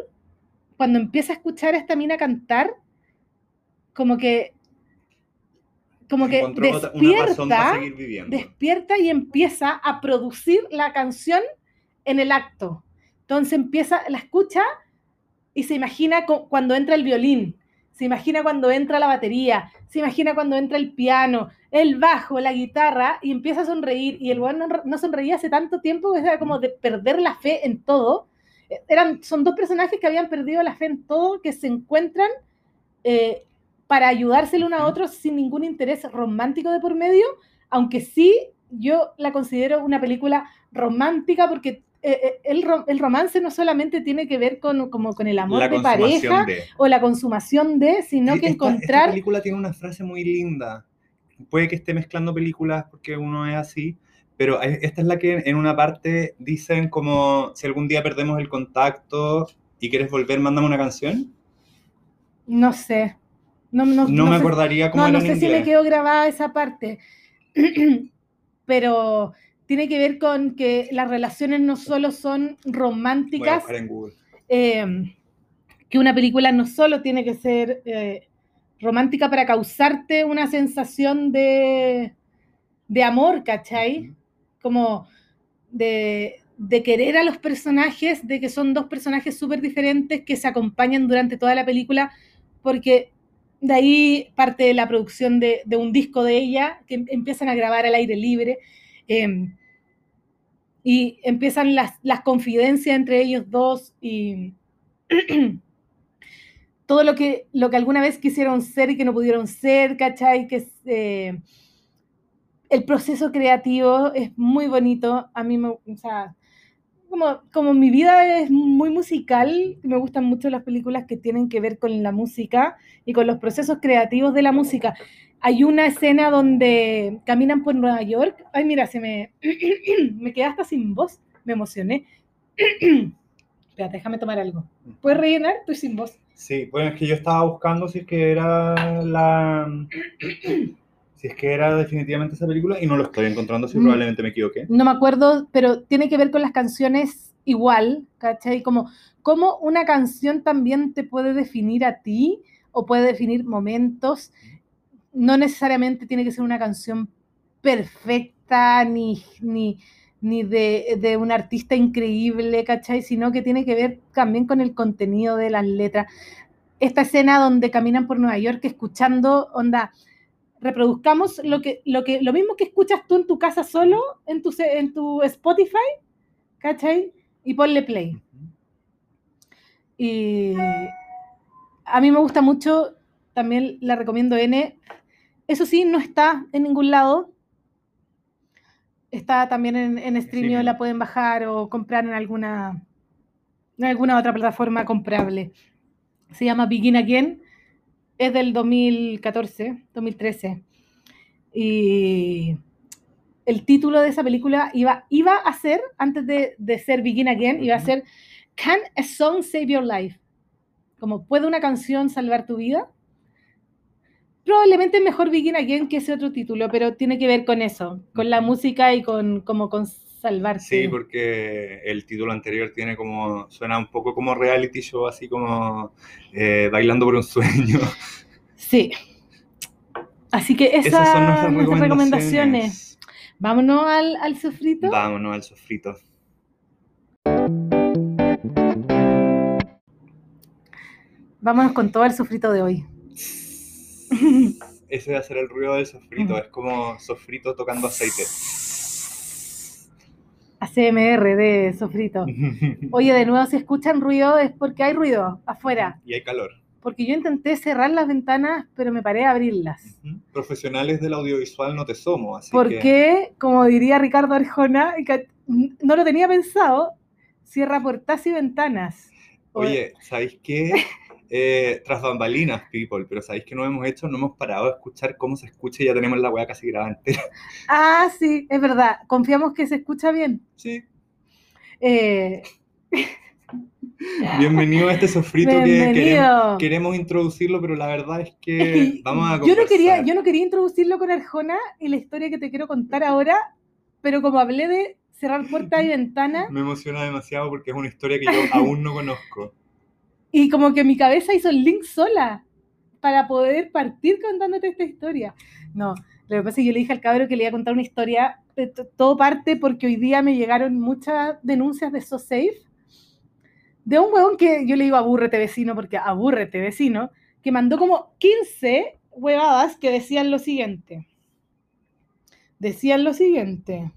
cuando empieza a escuchar a esta mina cantar, como que, como que Encontró despierta, despierta y empieza a producir la canción en el acto. Entonces empieza, la escucha y se imagina cu- cuando entra el violín, se imagina cuando entra la batería, se imagina cuando entra el piano, el bajo, la guitarra, y empieza a sonreír. Y el weón no, no sonreía hace tanto tiempo que era como de perder la fe en todo. Eh, Eran, son dos personajes que habían perdido la fe en todo, que se encuentran eh, para ayudarse el uno a otro sin ningún interés romántico de por medio, aunque sí yo la considero una película romántica porque eh, eh, el, el romance no solamente tiene que ver con, como con el amor La de pareja de. o la consumación de, sino que esta- Esta encontrar... película tiene una frase muy linda. Puede que esté mezclando películas porque uno es así, pero es- esta es la que en una parte dicen como si algún día perdemos el contacto y quieres volver, mándame una canción. No sé. No, no, No, no me sé- acordaría cómo No, era no en sé si me quedó grabada esa parte, pero tiene que ver con que las relaciones no solo son románticas, eh, que una película no solo tiene que ser eh, romántica para causarte una sensación de, de amor, ¿cachai? Como de, de querer a los personajes, de que son dos personajes súper diferentes que se acompañan durante toda la película, porque de ahí parte de la producción de, de un disco de ella, que em- empiezan a grabar al aire libre, eh, y empiezan las, las confidencias entre ellos dos y todo lo que, lo que alguna vez quisieron ser y que no pudieron ser, ¿cachai? Que eh, el proceso creativo es muy bonito. A mí me, como, como mi vida es muy musical, me gustan mucho las películas que tienen que ver con la música y con los procesos creativos de la música. Hay una escena donde caminan por Nueva York. Ay, mira, se me, me quedé hasta sin voz. Me emocioné. Espérate, déjame tomar algo. ¿Puedes rellenar? Estoy sin voz. Sí, bueno, es que yo estaba buscando si es que era la. Si es que era definitivamente esa película y no lo estoy encontrando, si Mm. probablemente me equivoqué. No me acuerdo, pero tiene que ver con las canciones igual, ¿cachai? Como, como una canción también te puede definir a ti o puede definir momentos. No necesariamente tiene que ser una canción perfecta ni, ni, ni de, de un artista increíble, ¿cachai? Sino que tiene que ver también con el contenido de las letras. Esta escena donde caminan por Nueva York escuchando, onda, reproduzcamos lo, que, lo, que, lo mismo que escuchas tú en tu casa solo, en tu, se- en tu Spotify, ¿cachai? Y ponle play. Y a mí me gusta mucho, también la recomiendo N. Eso sí, no está en ningún lado. Está también en, en streaming, Sí. la pueden bajar o comprar en alguna, en alguna otra plataforma comprable. Se llama Begin Again. Es del 2014, 2013. Y el título de esa película iba, iba a ser, antes de, de ser Begin Again, iba a ser Can a Song Save Your Life? Como, ¿puede una canción salvar tu vida? Probablemente mejor Begin Again que ese otro título, pero tiene que ver con eso, con la música y con, como con salvarte. Sí, porque el título anterior tiene como. Suena un poco como reality show, así como eh, bailando por un sueño. Sí. Así que esas, Esas son nuestras nuestras recomendaciones. recomendaciones. Vámonos al, al sofrito. Vámonos al sofrito. Vámonos con todo el sofrito de hoy. Ese va a ser el ruido del sofrito. Es como sofrito tocando aceite. ACMR de sofrito. Oye, de nuevo, si escuchan ruido es porque hay ruido afuera. Y hay calor. Porque yo intenté cerrar las ventanas, pero me paré a abrirlas. Profesionales del audiovisual no te somos, así que. Porque, como diría Ricardo Arjona, no lo tenía pensado, cierra puertas y ventanas. Oye, ¿sabéis qué? Eh, tras bambalinas, people, pero ¿sabéis qué no hemos hecho? No hemos parado de escuchar cómo se escucha y ya tenemos la weá casi grabada entera. Ah, sí, es verdad. Confiamos que se escucha bien. Sí. Eh, Bienvenido a este sofrito que queremos, queremos introducirlo, pero la verdad es que que vamos a yo no quería, yo no quería introducirlo con Arjona y la historia que te quiero contar ahora, pero como hablé de cerrar puertas y ventanas, Me emociona demasiado porque es una historia que yo aún no conozco. Y como que mi cabeza hizo el link sola para poder partir contándote esta historia. No, lo que pasa es que yo le dije al cabro que le iba a contar una historia, todo parte porque hoy día me llegaron muchas denuncias de SoSafe, de un huevón que yo le digo abúrrete vecino, porque abúrrete vecino, que mandó como 15 huevadas que decían lo siguiente. Decían lo siguiente.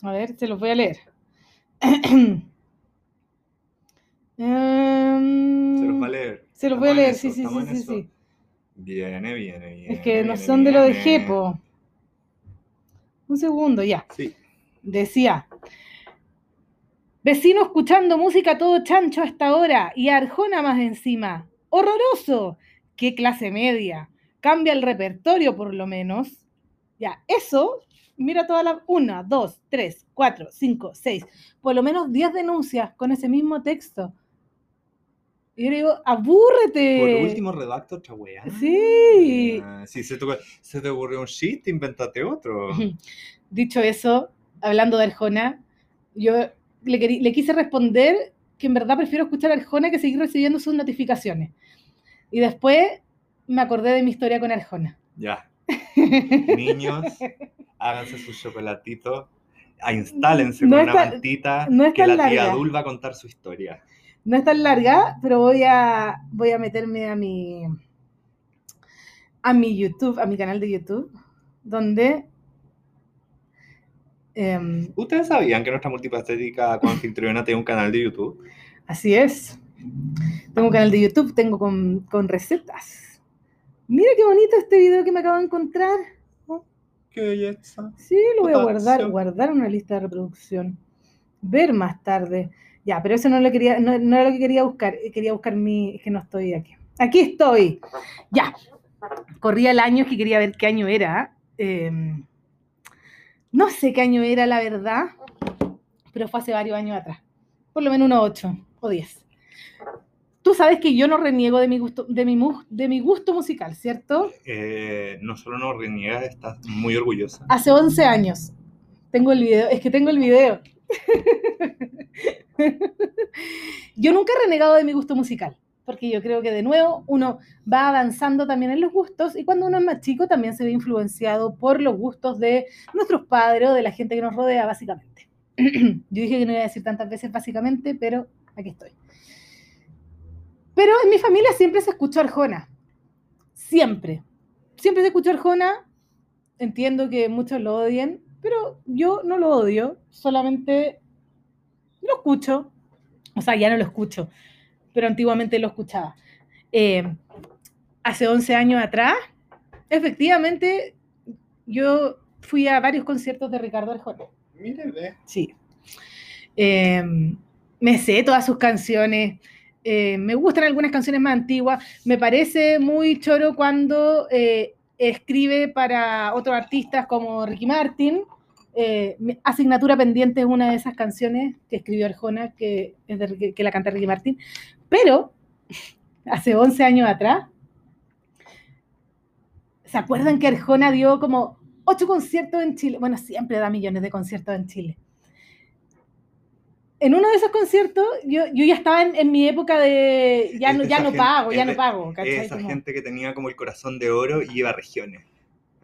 A ver, se los voy a leer. Em, Se los va a leer. Se los voy a leer, eso, sí, sí, sí, sí, sí. Viene, viene, viene. Es que no viene, son de lo de. Jepo. Un segundo, ya. Sí. Decía, vecino escuchando música todo chancho hasta ahora y Arjona más encima. ¡Horroroso! ¡Qué clase media! Cambia el repertorio por lo menos. Ya, eso, mira todas las... Una, dos, tres, cuatro, cinco, seis. Por lo menos diez denuncias con ese mismo texto. Y yo le digo, abúrrete. Por último, redacto otra weá. Sí. Ah, Si se te, se te ocurrió un shit, invéntate otro. Dicho eso, hablando de Arjona, yo le, querí- le quise responder que en verdad prefiero escuchar a Arjona que seguir recibiendo sus notificaciones. Y después me acordé de mi historia con Arjona. Ya. Niños, háganse su chocolatito, instálense No con una está- mantita, no que la tía larga. Dul va a contar su historia. No es tan larga, pero voy a, voy a meterme a mi, a mi YouTube, a mi canal de YouTube, donde... em, ¿Ustedes sabían que nuestra multipastética con anfitriona tiene un canal de YouTube? así es. Tengo un canal de YouTube, tengo con, con recetas. Mira qué bonito este video que me acabo de encontrar. ¡Qué belleza! Sí, lo voy a guardar, guardar una lista de reproducción. Ver más tarde. Ya, pero eso no lo quería, no, no era lo que quería buscar. eh, Quería buscar mi, es que no estoy aquí. Aquí estoy. Ya. Corría el año que quería ver qué año era. em, no sé qué año era, la verdad, pero fue hace varios años atrás. Por lo menos unos 8 o 10. Tú sabes que yo no reniego de mi gusto, de mi, de mi gusto musical, ¿cierto? Eh, no solo no reniegas, estás muy orgullosa. Hace 11 años. Tengo el video, es que tengo el video. yo nunca he renegado de mi gusto musical, porque yo creo que de nuevo uno va avanzando también en los gustos y cuando uno es más chico también se ve influenciado por los gustos de nuestros padres o de la gente que nos rodea, básicamente. yo dije que no iba a decir tantas veces básicamente, pero aquí estoy. Pero en mi familia siempre se escuchó Arjona. Siempre. Siempre se escuchó Arjona. Entiendo que muchos lo odien, pero yo no lo odio. Solamente lo escucho. O sea, ya no lo escucho, pero antiguamente lo escuchaba. Eh, hace 11 años atrás, efectivamente, yo fui a varios conciertos de Ricardo Arjona. Mire, ve. Sí. Eh, me sé todas sus canciones. eh, me gustan algunas canciones más antiguas. Me parece muy choro cuando eh, escribe para otros artistas como Ricky Martin. Eh, Asignatura pendiente es una de esas canciones que escribió Arjona, que, es de Ricky- que la canta Ricky Martin. Pero hace 11 años atrás, ¿se acuerdan que Arjona dio como ocho conciertos en Chile? Bueno, siempre da millones de conciertos en Chile en uno de esos conciertos, yo, yo ya estaba en, en mi época de ya no, ya no pago, ya no pago. ¿cachai? Esa Como- gente que tenía como el corazón de oro y iba a regiones.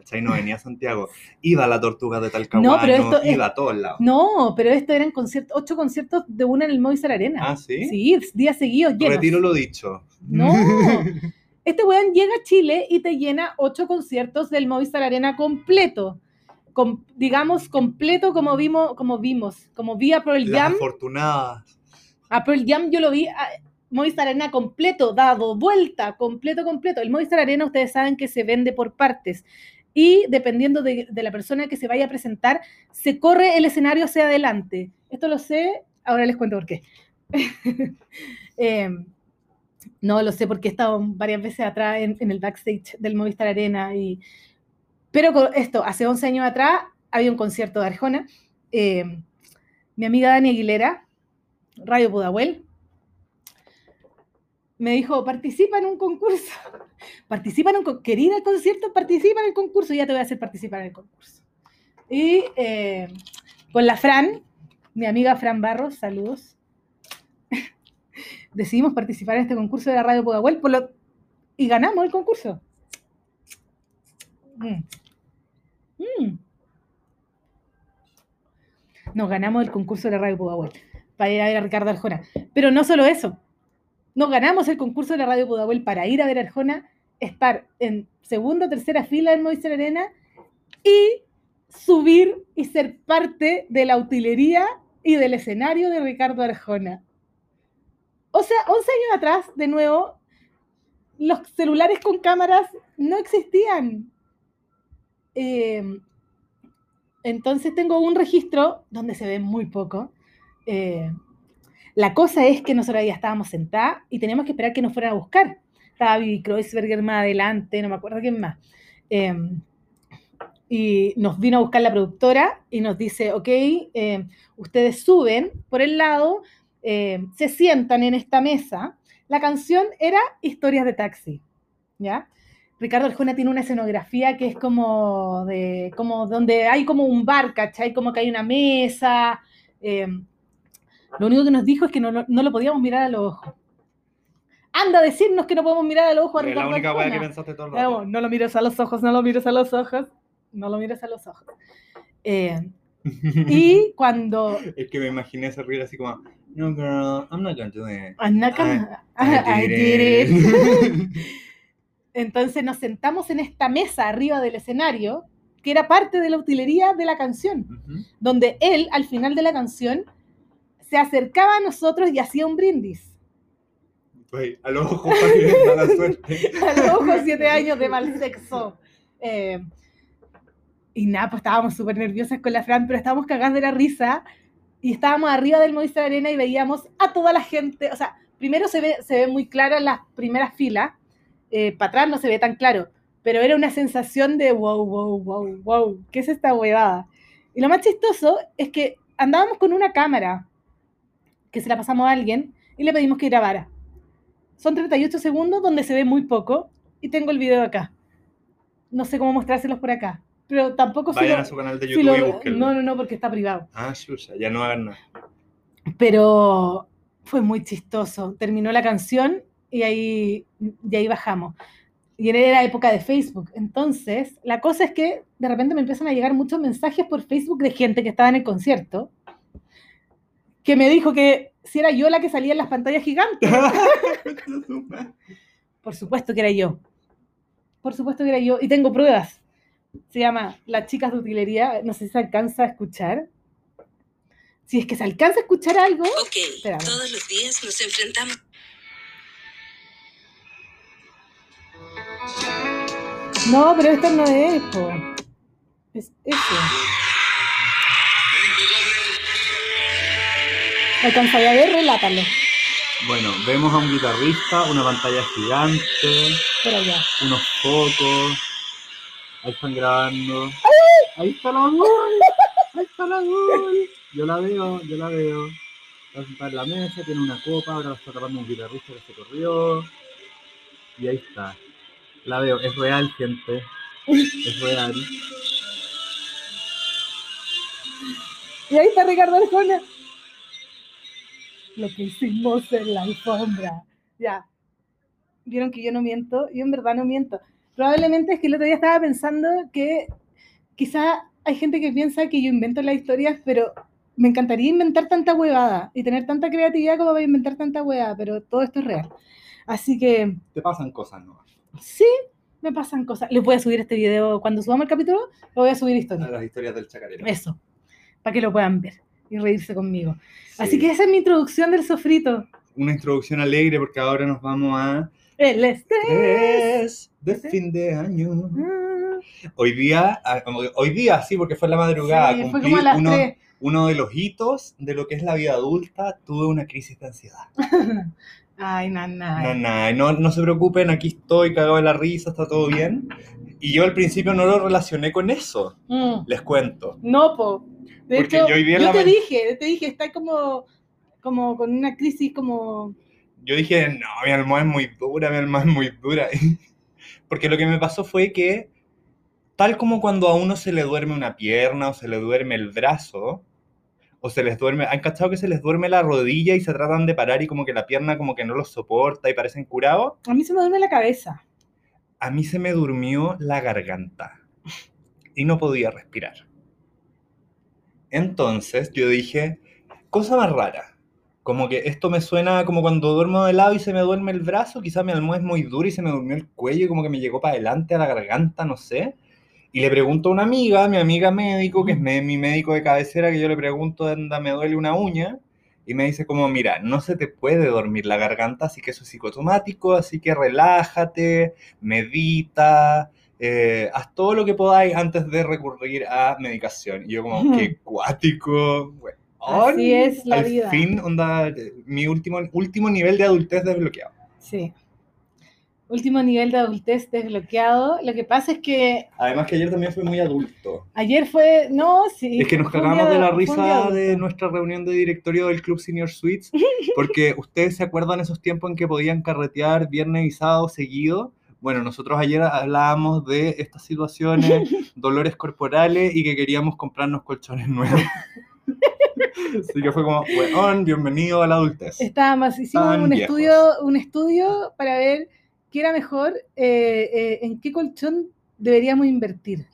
¿Cachai? No venía a Santiago. Iba a la Tortuga de Talcahuano, No, pero esto es- iba a todos lados. No, pero esto eran conciertos, ocho conciertos de una en el Movistar Arena. ¿Ah, sí? Sí, días seguidos llenos. Retiro lo dicho. No. Este weón llega a Chile y te llena ocho conciertos del Movistar Arena completo. Com- digamos, completo como vimos, como vimos, como vi a Pearl Jam. afortunadas. A Pearl Jam yo lo vi a Movistar Arena completo, dado vuelta, completo, completo. El Movistar Arena ustedes saben que se vende por partes y dependiendo de, la persona que se vaya a presentar, se corre el escenario hacia adelante. Esto lo sé, ahora les cuento por qué. Eh, no lo sé porque he estado varias veces atrás en, en el backstage del Movistar Arena. Y... Pero con esto, hace 11 años atrás había un concierto de Arjona. Eh, mi amiga Dani Aguilera, Radio Pudahuel, me dijo, participa en un concurso. Participa en un concurso. ¿Querida el concierto? Participa en el concurso. Ya te voy a hacer participar en el concurso. Y eh, con la Fran, mi amiga Fran Barros, saludos. Decidimos participar en este concurso de la Radio Pudahuel por lo- y ganamos el concurso. Mm. Mm. Nos ganamos el concurso de la Radio Pudahuel para ir a ver a Ricardo Arjona. Pero no solo eso. Nos ganamos el concurso de la Radio Pudahuel para ir a ver Arjona, estar en segunda o tercera fila del Movistar Arena y subir y ser parte de la utilería y del escenario de Ricardo Arjona. O sea, 11 años atrás, de nuevo, los celulares con cámaras no existían. Eh, entonces tengo un registro donde se ve muy poco. Eh, la cosa es que nosotros ya estábamos sentadas y teníamos que esperar que nos fueran a buscar. Estaba Bibi Kreuzberger más adelante, no me acuerdo quién más. Eh, y nos vino a buscar la productora y nos dice, ok, eh, ustedes suben por el lado, eh, se sientan en esta mesa. La canción era Historias de Taxi, ¿ya? Ricardo Arjona tiene una escenografía que es como de, como donde hay como un bar, ¿cachai? Como que hay una mesa. Lo único que nos dijo es que no, no- no lo podíamos mirar a los ojos. Anda a decirnos que no podemos mirar a los ojos a Es la Ricardo única weá que pensaste todo el rato. no lo mires a los ojos, no lo mires a los ojos. no lo mires a los ojos. Eh, y cuando... Es que me imaginé ese así como, no girl, I'm not gonna do it. I'm not gonna- I, did it. Entonces nos sentamos en esta mesa arriba del escenario, que era parte de la utilería de la canción, donde él, al final de la canción, se acercaba a nosotros y hacía un brindis. Pues, a los ojos mala suerte. A los ojos, siete años de mal sexo. Eh, y nada, pues estábamos súper nerviosas con la Fran, pero estábamos cagando de la risa y estábamos arriba del Movistar Arena y veíamos a toda la gente. O sea, primero se ve, se ve muy claro en las primeras filas, eh, para atrás no se ve tan claro, pero era una sensación de wow, wow, wow, wow, ¿qué es esta huevada? Y lo más chistoso es que andábamos con una cámara que se la pasamos a alguien y le pedimos que grabara. Son 38 segundos donde se ve muy poco y tengo el video acá. No sé cómo mostrárselos por acá, pero tampoco si Vayan lo- a su canal de si YouTube y lo- búsquenlo. No, no, no, porque está privado. Ah, chucha, ya no hagan nada. Pero fue muy chistoso. Terminó la canción y ahí, y ahí bajamos. Y era época de Facebook. Entonces, la cosa es que de repente me empiezan a llegar muchos mensajes por Facebook de gente que estaba en el concierto que me dijo que si era yo la que salía en las pantallas gigantes. Por supuesto que era yo. Por supuesto que era yo. Y tengo pruebas. Se llama Las chicas de utilería. No sé si se alcanza a escuchar. Si es que se alcanza a escuchar algo. Ok, todos los días nos enfrentamos. No, pero esto no es, po. Es eso. Alcanza a ver, relátalo. Bueno, vemos a un guitarrista, una pantalla gigante, Por allá. unos focos. Ahí están grabando. Ahí está la gol. Ahí está la gol. Yo la veo, yo la veo. Está sentada en la mesa, tiene una copa, ahora está tapando un guitarrista que se corrió. Y ahí está. La veo, es real, gente. Es real. Y ahí está Ricardo Arjona. Lo que hicimos en la alfombra. Ya. Vieron que yo no miento. Yo en verdad no miento. Probablemente es que el otro día estaba pensando que quizá hay gente que piensa que yo invento las historias, pero me encantaría inventar tanta huevada y tener tanta creatividad como para inventar tanta huevada, pero todo esto es real. Así que Te pasan cosas, ¿no? sí, me pasan cosas. Les voy a subir este video cuando subamos el capítulo, lo voy a subir historia. Las historias del chacarero. Eso, para que lo puedan ver y reírse conmigo. Así Sí. que esa es mi introducción del sofrito. Una introducción alegre porque ahora nos vamos a El estrés. de fin de año. Ah, Hoy día, ah, hoy día sí, porque fue la madrugada, sí, cumplí uno, de los hitos de lo que es la vida adulta, tuve una crisis de ansiedad. Ay, nana. No, nada, no, no se preocupen, aquí estoy, cagado de la risa, está todo bien. Y yo al principio no lo relacioné con eso, Mm, les cuento. No, po. De Porque hecho, yo hoy día yo la te dije, te dije, está como, como con una crisis como... Yo dije, no, mi almohada es muy dura, mi almohada es muy dura. Porque lo que me pasó fue que, tal como cuando a uno se le duerme una pierna o se le duerme el brazo, o se les duerme, ¿han cachado que se les duerme la rodilla y se tratan de parar y como que la pierna como que no los soporta y parecen curados? A mí se me duerme la cabeza. A mí se me durmió la garganta y no podía respirar. Entonces yo dije, cosa más rara, como que esto me suena como cuando duermo de lado y se me duerme el brazo, quizá mi almohada es muy dura y se me durmió el cuello y como que me llegó para adelante a la garganta, no sé. Y le pregunto a una amiga, mi amiga médico, que es mi médico de cabecera, que yo le pregunto, anda, me duele una uña, y me dice como, mira, no se te puede dormir la garganta, así que eso es psicosomático, así que relájate, medita, eh, haz todo lo que podáis antes de recurrir a medicación. Y yo como, qué cuático, weón. Así es la Al vida. fin, onda, mi último, último nivel de adultez desbloqueado. Sí. Último nivel de adultez desbloqueado. Lo que pasa es que Además que ayer también fui muy adulto. ayer fue... No, sí. Es que nos fue cagamos de la fue risa de nuestra reunión de directorio del Club Senior Suites, porque ustedes se acuerdan esos tiempos en que podían carretear viernes y sábado seguido. Bueno, nosotros ayer hablábamos de estas situaciones, dolores corporales y que queríamos comprarnos colchones nuevos. Así que fue como, weón, bienvenido a la adultez. Estábamos, hicimos Tan un viejos. estudio, un estudio para ver qué era mejor, eh, eh, en qué colchón deberíamos invertir.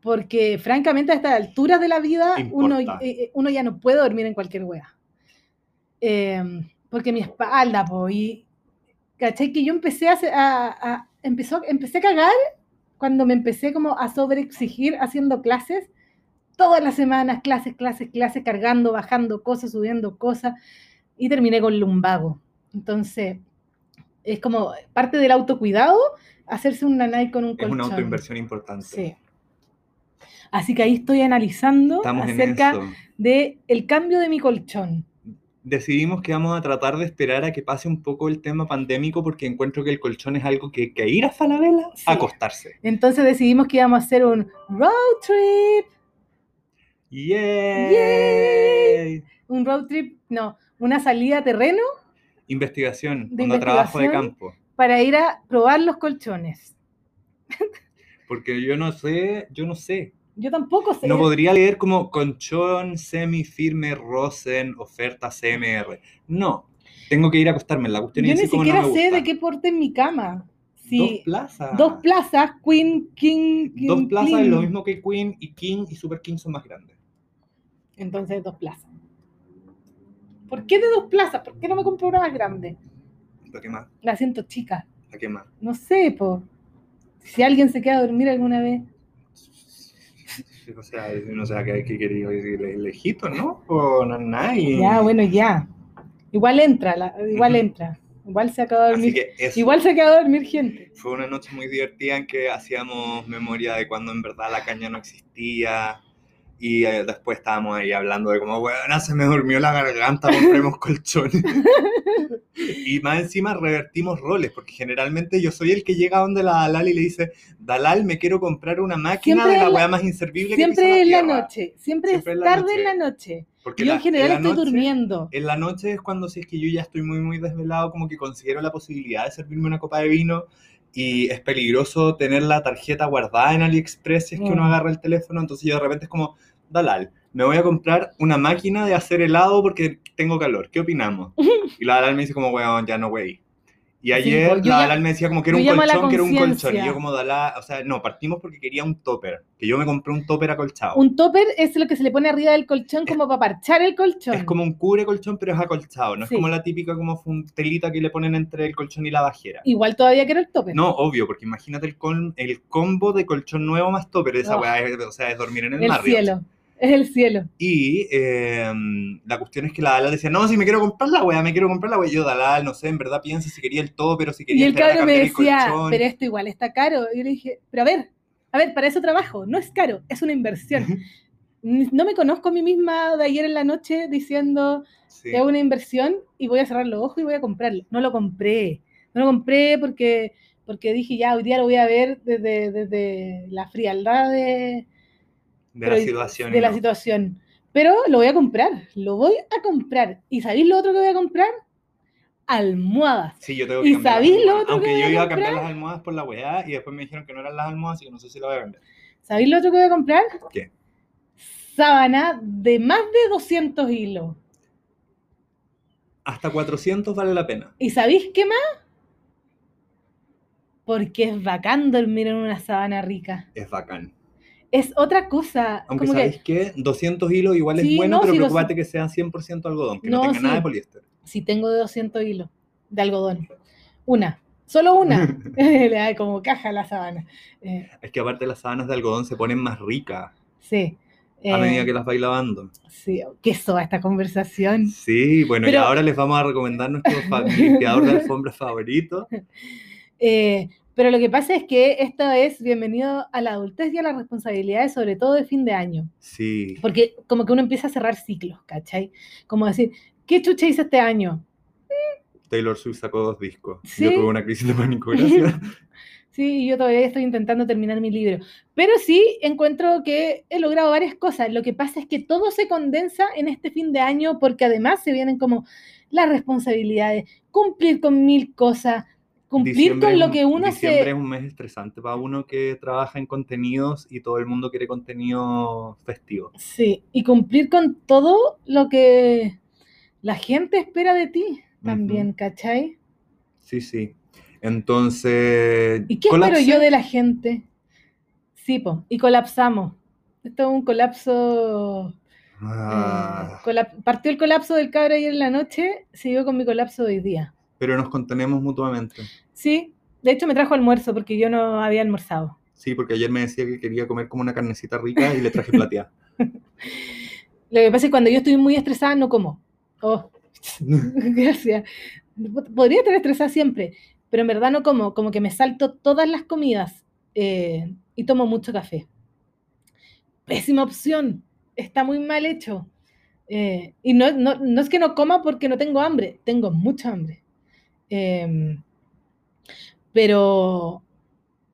Porque francamente a estas alturas de la vida uno, eh, eh, uno ya no puede dormir en cualquier wea. Eh, porque mi espalda, po, y ¿cachai? Que yo empecé a, a- a- empezó, empecé a cagar cuando me empecé como a sobreexigir haciendo clases todas las semanas, clases, clases, clases, cargando, bajando cosas, subiendo cosas, y terminé con lumbago. Entonces, es como parte del autocuidado hacerse un nanay con un Es colchón. una autoinversión importante. Sí. Así que ahí estoy analizando Estamos acerca eso. de el cambio de mi colchón. Decidimos que vamos a tratar de esperar a que pase un poco el tema pandémico porque encuentro que el colchón es algo que hay que ir a Falabella Sí. a acostarse. Entonces decidimos que íbamos a hacer un road trip. ¡Yay! Un road trip, no, una salida a terreno Investigación, De onda trabajo de investigación. campo. para ir a probar los colchones. Porque yo no sé, yo no sé. Yo tampoco sé. No podría leer como colchón, semifirme, Rosen, oferta CMR. No, tengo que ir a acostarme. La cuestión Yo ni no siquiera sé de qué porte en mi cama. Dos Sí, plazas. dos plazas, Queen, King, King, Dos plazas es lo mismo que Queen y King y Super King son más grandes. Entonces, dos plazas. ¿Por qué de dos plazas? ¿Por qué no me compro una más grande? ¿Para qué más? La siento chica. ¿Para qué más? No sé, po. Si alguien se queda a dormir alguna vez. O sea, no sé qué que quería lejito, ¿no? O no, nadie. Ya, bueno, ya. Igual entra, la- igual entra. Igual se acaba de dormir. Igual se acaba de dormir gente. Fue una noche muy divertida en que hacíamos memoria de cuando en verdad la caña no existía. Y eh, después estábamos ahí hablando de como, bueno, se me durmió la garganta, compremos colchones. y más encima revertimos roles, porque generalmente yo soy el que llega donde la Dalal y le dice, Dalal, me quiero comprar una máquina Siempre de la weá más inservible que pisó Siempre es la tierra". noche. Siempre, Siempre es tarde en la noche. Porque Yo la- en general estoy noche- durmiendo. En la noche es cuando si es que yo ya estoy muy muy desvelado, como que considero la posibilidad de servirme una copa de vino y es peligroso tener la tarjeta guardada en AliExpress si es que uno Mm. agarra el teléfono, entonces yo de repente es como, Dalal, me voy a comprar una máquina de hacer helado porque tengo calor, ¿qué opinamos? Y la Dalal me dice como, weón, ya no wey. Y Sí, ayer pues, yo la ya- Dalal me decía como que era un colchón, que era un colchón. Y yo como Dalal, o sea, no, partimos porque quería un topper, que yo me compré un topper acolchado. Un topper es lo que se le pone arriba del colchón como para parchar el colchón. Es como un cubre colchón, pero es acolchado. No Sí. es como la típica como telita que le ponen entre el colchón y la bajera. Igual todavía quiero el topper. No, obvio, porque imagínate el, col- el combo de colchón nuevo más topper. Esa Oh. weá o sea, es dormir en el, el cielo. Es el cielo. Y eh, la cuestión es que la Dalal decía, no, si me quiero comprar la weá, me quiero comprar la weá. Yo, Dalal, no sé, en verdad piensa si quería el topper o si quería Y el cabro me decía, colchón. pero esto igual está caro. Y yo le dije, pero a ver, a ver, para eso trabajo. No es caro, es una inversión. No me conozco a mí misma de ayer en la noche diciendo Sí. es una inversión y voy a cerrar los ojos y voy a comprarlo. No lo compré. No lo compré porque, porque dije, ya, hoy día lo voy a ver desde, desde la frialdad de, de pero- la situación. de y la no. situación. Pero lo voy a comprar, lo voy a comprar. ¿Y sabéis lo otro que voy a comprar? Almohadas. Sí, yo tengo ¿Y que las sabéis lo otro que Aunque voy yo iba a cambiar las almohadas por la weá y después me dijeron que no eran las almohadas, así que no sé si la voy a cambiar. ¿Sabéis lo otro que voy a comprar? ¿Qué? Sábana de más de 200 hilos. Hasta 400 vale la pena. ¿Y sabéis qué más? Porque es bacán dormir en una sábana rica. Es bacán. Es otra cosa. Aunque como que- sabéis que 200 hilos igual es bueno, no, pero preocupate que sean 100% algodón, que no, No, tenga nada de poliéster. si tengo de 200 hilos de algodón. Una. Solo una. Le da como caja a la sábana. Eh, Es que aparte las sábanas de algodón se ponen más ricas sí. a Eh, medida que las vais lavando. Sí, qué soa esta conversación. Sí, bueno, y ahora les vamos a recomendar nuestro limpiador de alfombras favorito. Eh, pero lo que pasa es que esto es bienvenido a la adultez y a las responsabilidades, sobre todo de fin de año. Sí, Porque como que uno empieza a cerrar ciclos, ¿cachai? Como decir, ¿qué chucha hice este año? Taylor Swift sacó dos discos. Sí. Yo tuve una crisis de pánico, gracias. Sí, yo todavía estoy intentando terminar mi libro. Pero sí encuentro que he logrado varias cosas. Lo que pasa es que todo se condensa en este fin de año porque además se vienen como las responsabilidades, cumplir con mil cosas, cumplir Diciembre con lo que uno Diciembre se... es un mes estresante para uno que trabaja en contenidos y todo el mundo quiere contenido festivo. Sí, y cumplir con todo lo que la gente espera de ti también, Ujú. ¿cachai? Sí, sí. Entonces. ¿Y qué colapsé. espero yo de la gente? Sí, po, y colapsamos. Esto es un colapso. eh, Ah, colap- partió el colapso del cabro ayer en la noche, siguió con mi colapso de hoy día. Pero nos contenemos mutuamente. Sí, de hecho me trajo almuerzo porque yo no había almorzado. Sí, porque ayer me decía que quería comer como una carnecita rica y le traje plateada. Lo que pasa es que cuando yo estoy muy estresada no como. Oh, gracias. Podría estar estresada siempre, pero en verdad no como, como que me salto todas las comidas eh, y tomo mucho café. Pésima opción, está muy mal hecho. Eh, y no, no, no es que no coma porque no tengo hambre, tengo mucha hambre. Em, pero,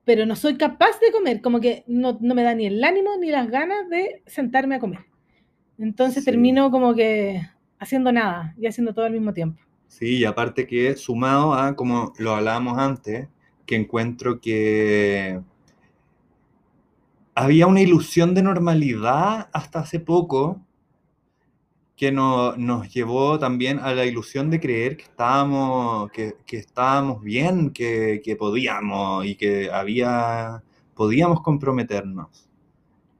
pero no soy capaz de comer, como que no, no me da ni el ánimo ni las ganas de sentarme a comer. Entonces Sí. termino como que haciendo nada y haciendo todo al mismo tiempo. Sí, y aparte que sumado a, como lo hablábamos antes, que encuentro que había una ilusión de normalidad hasta hace poco que no- nos llevó también a la ilusión de creer que estábamos, que, que estábamos bien, que, que podíamos y que había, podíamos comprometernos.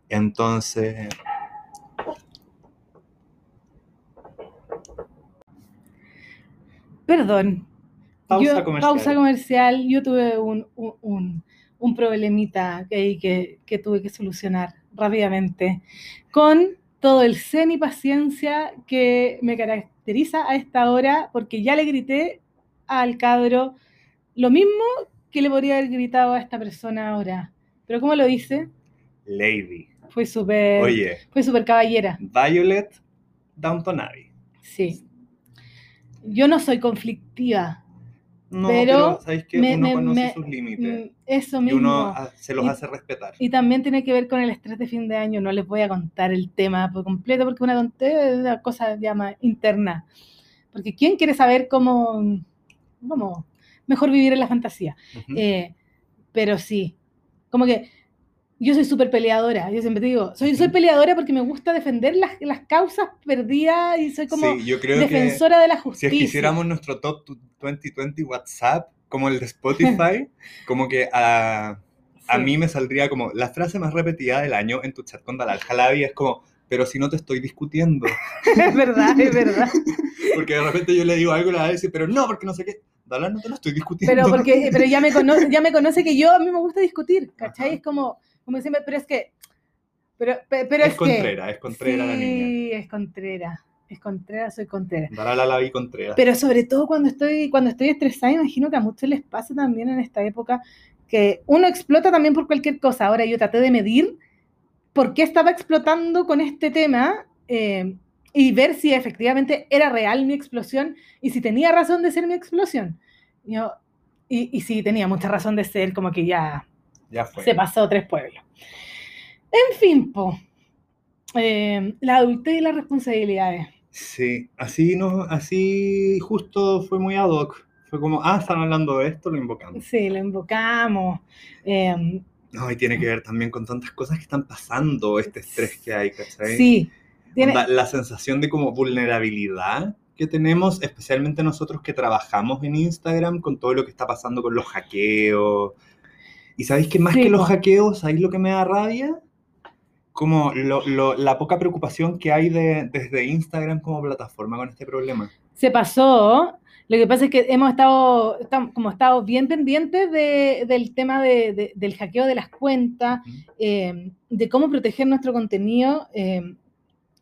Entonces, Perdón. Pausa yo, comercial. pausa comercial. Yo tuve un, un, un- un problemita que, ahí que, que tuve que solucionar rápidamente con todo el zen y paciencia que me caracteriza a esta hora, porque ya le grité al cabro lo mismo que le podría haber gritado a esta persona ahora. Pero ¿cómo lo hice? Lady. Fue súper Oye, fue súper caballera. Violet Downton Abbey. Sí. Yo no soy conflictiva. No, Pero pero, ¿sabes qué? me- Uno me- conoce me- sus límites Mm, Eso y mismo. uno ah, se los Y- hace respetar. Y también tiene que ver con el estrés de fin de año. No les voy a contar el tema por completo porque una tontería es una cosa más interna. Porque ¿quién quiere saber cómo, cómo mejor vivir en la fantasía? Ujú. Eh, pero sí, como que yo soy súper peleadora. Yo siempre te digo, soy, soy peleadora porque me gusta defender las, las causas perdidas y soy como sí, yo creo defensora de la que si justicia. es que hiciéramos nuestro top 2020 WhatsApp, como el de Spotify, como que a, a Sí. mí me saldría como la frase más repetida del año en tu chat con Dalal Jalabi es como, pero si no te estoy discutiendo. es verdad, es verdad. Porque de repente yo le digo algo y la dice, pero no, porque no sé qué. Dalal, no te lo estoy discutiendo. Pero porque, pero ya me conoce, ya me conoce que yo a mí me gusta discutir, ¿cachai? Es como, como siempre, pero es que, pero, pe- pero es, es, que, contrera, es contrera la niña. sí, es contrera, es contrera, soy contrera. Dalal la vi contrera. Pero sobre todo cuando estoy, cuando estoy estresada, imagino que a muchos les pasa también en esta época que uno explota también por cualquier cosa. Ahora yo traté de medir por qué estaba explotando con este tema eh, y ver si efectivamente era real mi explosión y si tenía razón de ser mi explosión. Yo, y, y sí, tenía mucha razón de ser, como que ya ya fue. se pasó tres pueblos. En fin, po. Eh, la adultez y las responsabilidades. Sí, así no, así justo fue muy ad hoc. Fue como, ah, están hablando de esto, lo invocamos. Sí, lo invocamos. eh, No, y tiene que ver también con tantas cosas que están pasando, este estrés que hay, ¿cachai? Sí, tiene, la sensación de como vulnerabilidad que tenemos, especialmente nosotros que trabajamos en Instagram con todo lo que está pasando con los hackeos. Y sabéis que más Sí, que los hackeos, ¿sabéis lo que me da rabia? Como lo- lo- la poca preocupación que hay de- desde Instagram como plataforma con este problema. se pasó. Lo que pasa es que hemos estado, estam- como estado bien pendientes de- del tema de- de- del hackeo de las cuentas, eh, de cómo proteger nuestro contenido eh,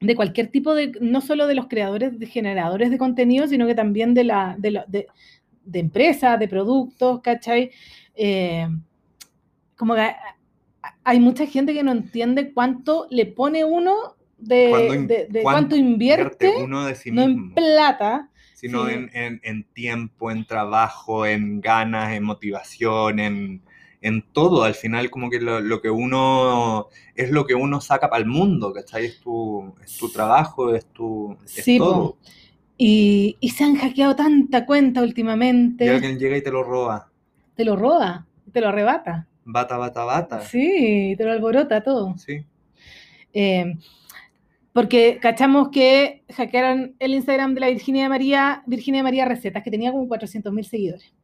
de cualquier tipo de, no solo de los creadores, de generadores de contenido, sino que también de, la, de, la- de- de empresas, de productos, ¿cachai? Eh, como que hay mucha gente que no entiende cuánto le pone uno de, Cuánto in- de- de cuánto cuánto invierte, uno de sí no mismo. en plata, sino Sí. en, en- en tiempo, en trabajo, en ganas, en motivación, en, en todo. Al final, como que lo, lo que uno es lo que uno saca para el mundo, ¿cachai? Es tu, es tu trabajo, es tu. Es Sí, todo. Y, y se han hackeado tanta cuenta Y últimamente. alguien llega y te lo roba. Te lo roba, te lo arrebata. Bata, bata, bata. Sí, te lo alborota todo. Sí. Eh, porque cachamos que hackearon el Instagram de la Virginia María, Virginia María Recetas, que tenía como 400.000 seguidores.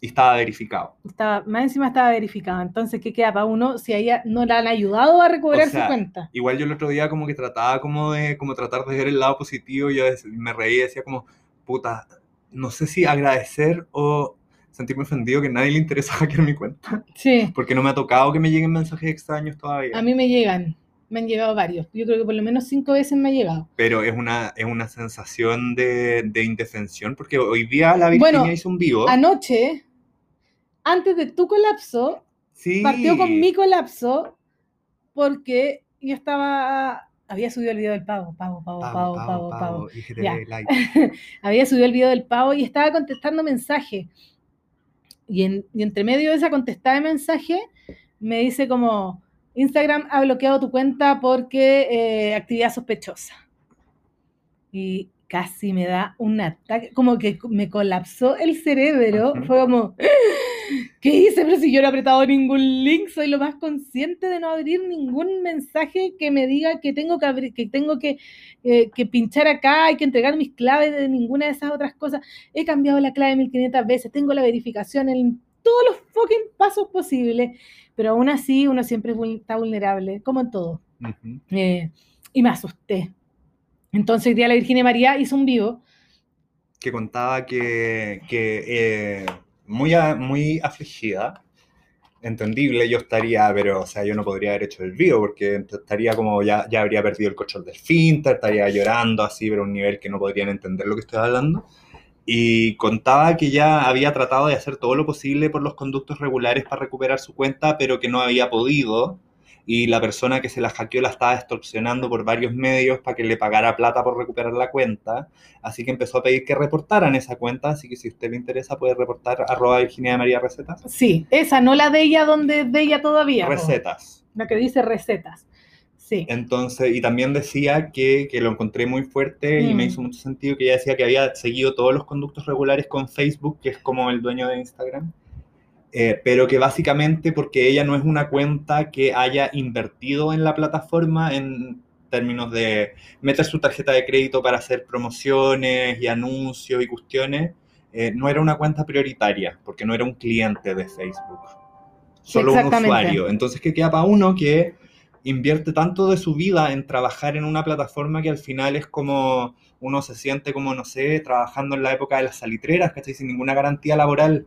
Y estaba verificado. Estaba, más encima estaba verificado. Entonces, ¿qué queda para uno si a ella no la han ayudado a recobrar O sea, su cuenta? Igual yo el otro día como que trataba como de como tratar de ver el lado positivo y yo me reí y decía como, puta, no sé si agradecer o sentirme ofendido que a nadie le interesa hackear mi cuenta, Sí, porque no me ha tocado que me lleguen mensajes extraños todavía. a mí me llegan. Me han llegado varios. Yo creo que por lo menos cinco veces me ha llegado. Pero es una, es una sensación de, de indefensión, porque hoy día la Virginia Bueno, hizo un vivo. Anoche, antes de tu colapso, Sí. partió con mi colapso porque yo estaba. Había subido el video del pavo, pavo, pavo, pavo, pavo, pavo. IGTV Ya. Lite. Había subido el video del pavo y estaba contestando mensajes. Y, en, y entre medio de esa contestada de mensaje, me dice como, Instagram ha bloqueado tu cuenta porque eh, actividad sospechosa. Y casi me da un ataque, como que me colapsó el cerebro. Fue como, ¿qué hice? Pero si yo no he apretado ningún link, soy lo más consciente de no abrir ningún mensaje que me diga que tengo que abrir, que tengo que, eh, que pinchar acá, hay que entregar mis claves de ninguna de esas otras cosas. He cambiado la clave 1500 veces, tengo la verificación en todos los fucking pasos posibles, pero aún así uno siempre está vulnerable, como en todo. Eh, y me asusté. Entonces, hoy día la Virginia María hizo un vivo. que contaba que, que, eh, muy, muy afligida, entendible, yo estaría, pero, o sea, yo no podría haber hecho el vivo porque estaría como, ya, ya habría perdido el control del finter, estaría llorando así, pero a un nivel que no podrían entender lo que estoy hablando. Y contaba que ya había tratado de hacer todo lo posible por los conductos regulares para recuperar su cuenta, pero que no había podido. Y la persona que se la hackeó la estaba extorsionando por varios medios para que le pagara plata por recuperar la cuenta. Así que empezó a pedir que reportaran esa cuenta. Así que si usted le interesa, puede reportar arroba Virginia de María Recetas. Sí, esa, no la de ella donde es de ella todavía. Recetas. La que dice recetas. Sí. Entonces, y también decía que, que lo encontré muy fuerte y me Mm. hizo mucho sentido que ella decía que había seguido todos los conductos regulares con Facebook, que es como el dueño de Instagram, eh, pero que básicamente porque ella no es una cuenta que haya invertido en la plataforma en términos de meter su tarjeta de crédito para hacer promociones y anuncios y cuestiones, eh, no era una cuenta prioritaria, porque no era un cliente de Facebook, solo un usuario. Entonces, ¿qué queda para uno que invierte tanto de su vida en trabajar en una plataforma que al final es como uno se siente como, no sé, trabajando en la época de las salitreras, ¿cachai? Sin ninguna garantía laboral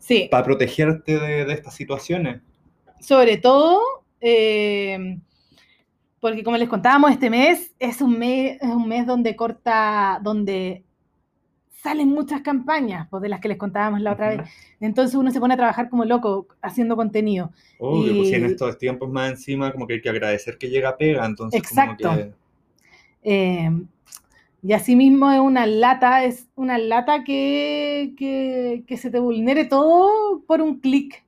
Sí, para protegerte de, de estas situaciones. sobre todo eh, porque como les contábamos, este mes es un mes, es un mes donde corta, donde salen muchas campañas, pues, de las que les contábamos la otra vez. Entonces uno se pone a trabajar como loco haciendo contenido. Obvio, pues si en Y- estos tiempos más encima como que hay que agradecer que llega pega, entonces Exacto. como que... Eh, y asimismo es una lata, es una lata que, que, que se te vulnere todo por un clic.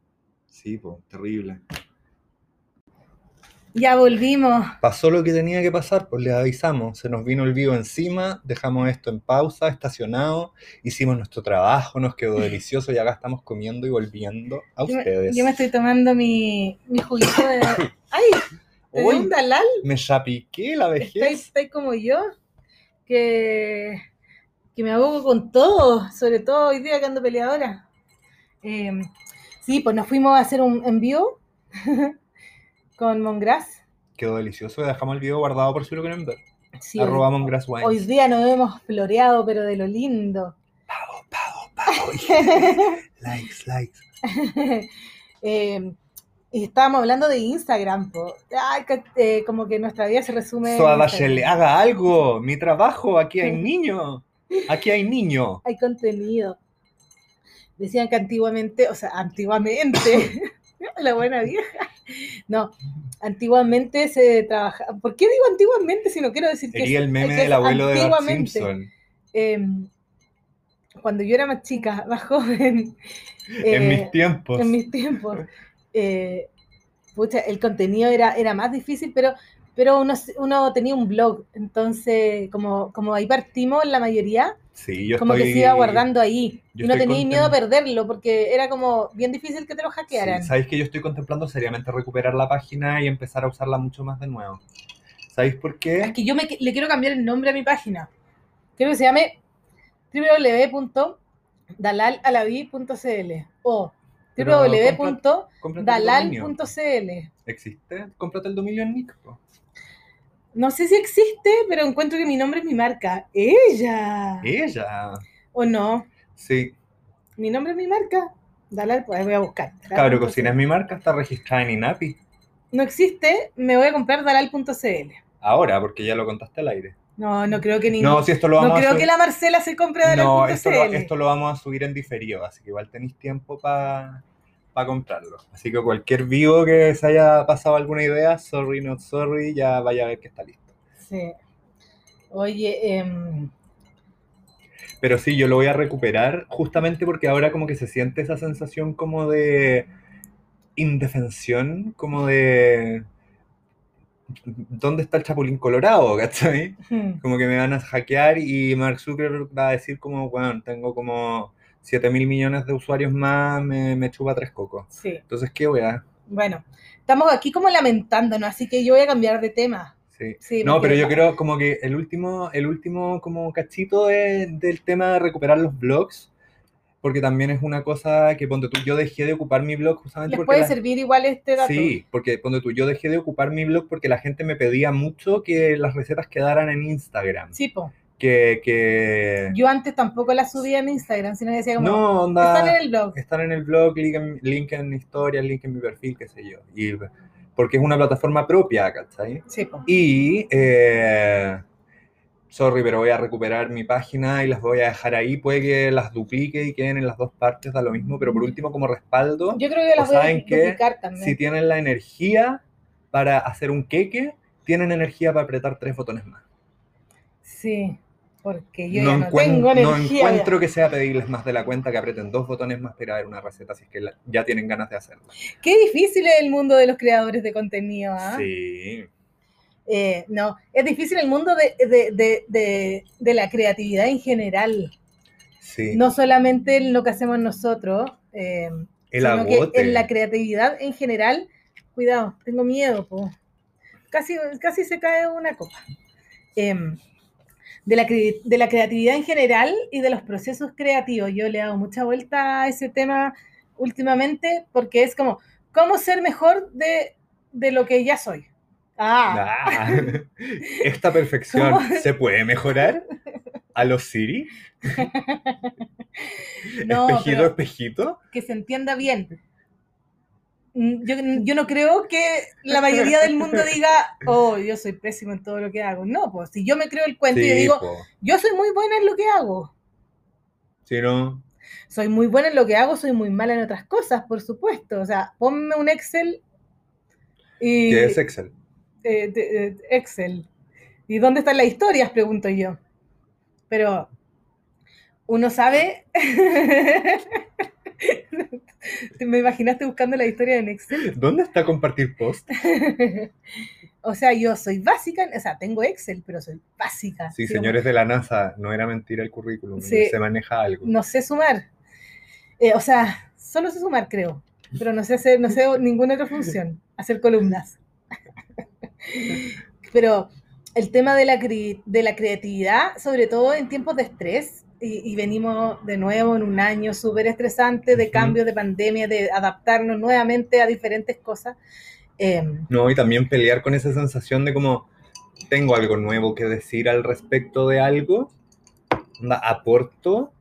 Sí, pues, terrible. Ya volvimos. Pasó lo que tenía que pasar, pues les avisamos, se nos vino el vivo encima, dejamos esto en pausa, estacionado, hicimos nuestro trabajo, nos quedó delicioso y acá estamos comiendo y volviendo a Yo me, ustedes. yo me estoy tomando mi, mi juguito de... ¡Ay! ¿Te Uy, un dalal? me chapiqué la vejez. estáis como yo, que, que me ahogo con todo, sobre todo hoy día que ando peleadora. Eh, sí, pues nos fuimos a hacer un envío con Mongras. Quedó delicioso, dejamos el video guardado por si lo quieren ver. Sí, hoy- Arroba Mongrass Wines. Hoy día nos hemos floreado, pero de lo lindo. Pago, pago, pago. likes, likes. Eh, y estábamos hablando de Instagram, po. Ay, que, eh, como que nuestra vida se resume. Instagram. Shelley, haga algo, mi trabajo, aquí hay niño. Aquí hay niño. Hay contenido. Decían que antiguamente, o sea, antiguamente, la buena vieja. No, antiguamente se trabajaba. ¿Por qué digo antiguamente si no quiero decir que Sería el meme del abuelo de Bart antiguamente? Simpson. Eh, cuando yo era más chica, más joven. en eh, mis tiempos. en mis tiempos. Eh, pucha, el contenido era, era más difícil, pero, pero uno, uno tenía un blog, entonces como, como ahí partimos la mayoría, Sí, yo como estoy... que se iba guardando ahí. yo Y no tenía miedo a perderlo, porque era como bien difícil que te lo hackearan. Sí, Sabéis que yo estoy contemplando seriamente recuperar la página y empezar a usarla mucho más de nuevo. ¿Sabéis por Es qué? que yo me, le quiero cambiar el nombre a mi página. Quiero que se llame dalalalaví.cl o www.dalal.cl. ¿Existe? Cómprate el dominio en Nick. No sé si existe, pero encuentro que mi nombre es mi marca. Ella. Ella. ¿O no? Sí. Mi nombre es mi marca. Dalal, pues voy a buscar. Cabro Cocina es mi marca, está registrada en INAPI. No existe, me voy a comprar dalal.cl. Ahora, porque ya lo contaste al aire. No, no creo que ni. No, si esto lo no vamos a creo que la Marcela se compre dalal.cl. No, esto lo, esto lo vamos a subir en diferido, así que igual tenéis tiempo para comprarlo. Así que cualquier vivo que se haya pasado alguna idea, sorry, not sorry, ya vaya a ver que está listo. Sí. Oye, em, Pero sí, yo lo voy a recuperar justamente porque ahora como que se siente esa sensación como de indefensión, como de... ¿Dónde está el Chapulín Colorado? ¿Cachai? hmm, Como que me van a hackear y Mark Zuckerberg va a decir como, bueno, tengo como 7 mil millones de usuarios más, me, me chupa tres cocos. sí. Entonces, ¿qué voy a...? Bueno, estamos aquí como lamentándonos, así que yo voy a cambiar de tema. Sí. Sí, No, pero yo creo como que el último, el último como cachito de- del tema de recuperar los blogs, porque también es una cosa que, ponte tú, yo dejé de ocupar mi blog justamente Les porque... puede la- servir igual este dato. Sí, porque ponte tú, yo dejé de ocupar mi blog porque la gente me pedía mucho que las recetas quedaran en Instagram. Sí, po. Que, que... Yo antes tampoco la subía en Instagram, sino que decía como, No, onda... están en el blog. están en el blog, link en, link en historias, link en mi perfil, qué sé yo. Y, porque es una plataforma propia, ¿cachai? Sí, po. Y, eh, sorry, pero voy a recuperar mi página y las voy a dejar ahí. Puede que las duplique y queden en las dos partes, da lo mismo, pero por último, como respaldo, Yo creo que las también. si tienen la energía para hacer un queque, tienen energía para apretar tres botones más. Sí, porque yo no, ya no tengo no energía. encuentro que sea pedirles más de la cuenta que aprieten dos botones más para ver una receta si es que la- ya tienen ganas de hacerlo. Qué difícil es el mundo de los creadores de contenido, ¿ah? Sí. Eh, no, es difícil el mundo de, de- de- de- la creatividad en general. Sí. No solamente en lo que hacemos nosotros, eh, el sino que en la creatividad en general. Cuidado, tengo miedo, po. Casi, casi se cae una copa. Em, de, la, de la creatividad en general y de los procesos creativos. Yo le he dado mucha vuelta a ese tema últimamente porque es como, ¿cómo ser mejor de, de lo que ya soy? Ah, Ah, esta perfección ¿Cómo? se puede mejorar a los Siri. No, espejito, espejito. que se entienda bien. Mm, Yo, yo no creo que la mayoría del mundo diga, oh, yo soy pésimo en todo lo que hago. No, pues si yo me creo el cuento y yo Sí, digo, po. yo soy muy buena en lo que hago. Si no, Soy muy buena en lo que hago, soy muy mala en otras cosas, por supuesto. O sea, ponme un Excel y... ¿qué es Excel? Eh, de- Excel. ¿Y dónde están las historias? Pregunto yo. Pero uno sabe... ¿Te me imaginaste buscando la historia en Excel? ¿Dónde está compartir post? o sea, yo soy básica, o sea, tengo Excel, pero soy básica. Sí, señores de la NASA, no era mentira el currículum, Sí. se maneja algo. No sé sumar. Eh, o sea, solo sé sumar, creo. Pero no sé hacer, no sé ninguna otra función. Hacer columnas. pero el tema de la, de la creatividad, sobre todo en tiempos de estrés, y, y venimos de nuevo en un año súper estresante de Ujú. cambio, de pandemia, de adaptarnos nuevamente a diferentes cosas. em, No, y también pelear con esa sensación de como tengo algo nuevo que decir al respecto de algo, aporto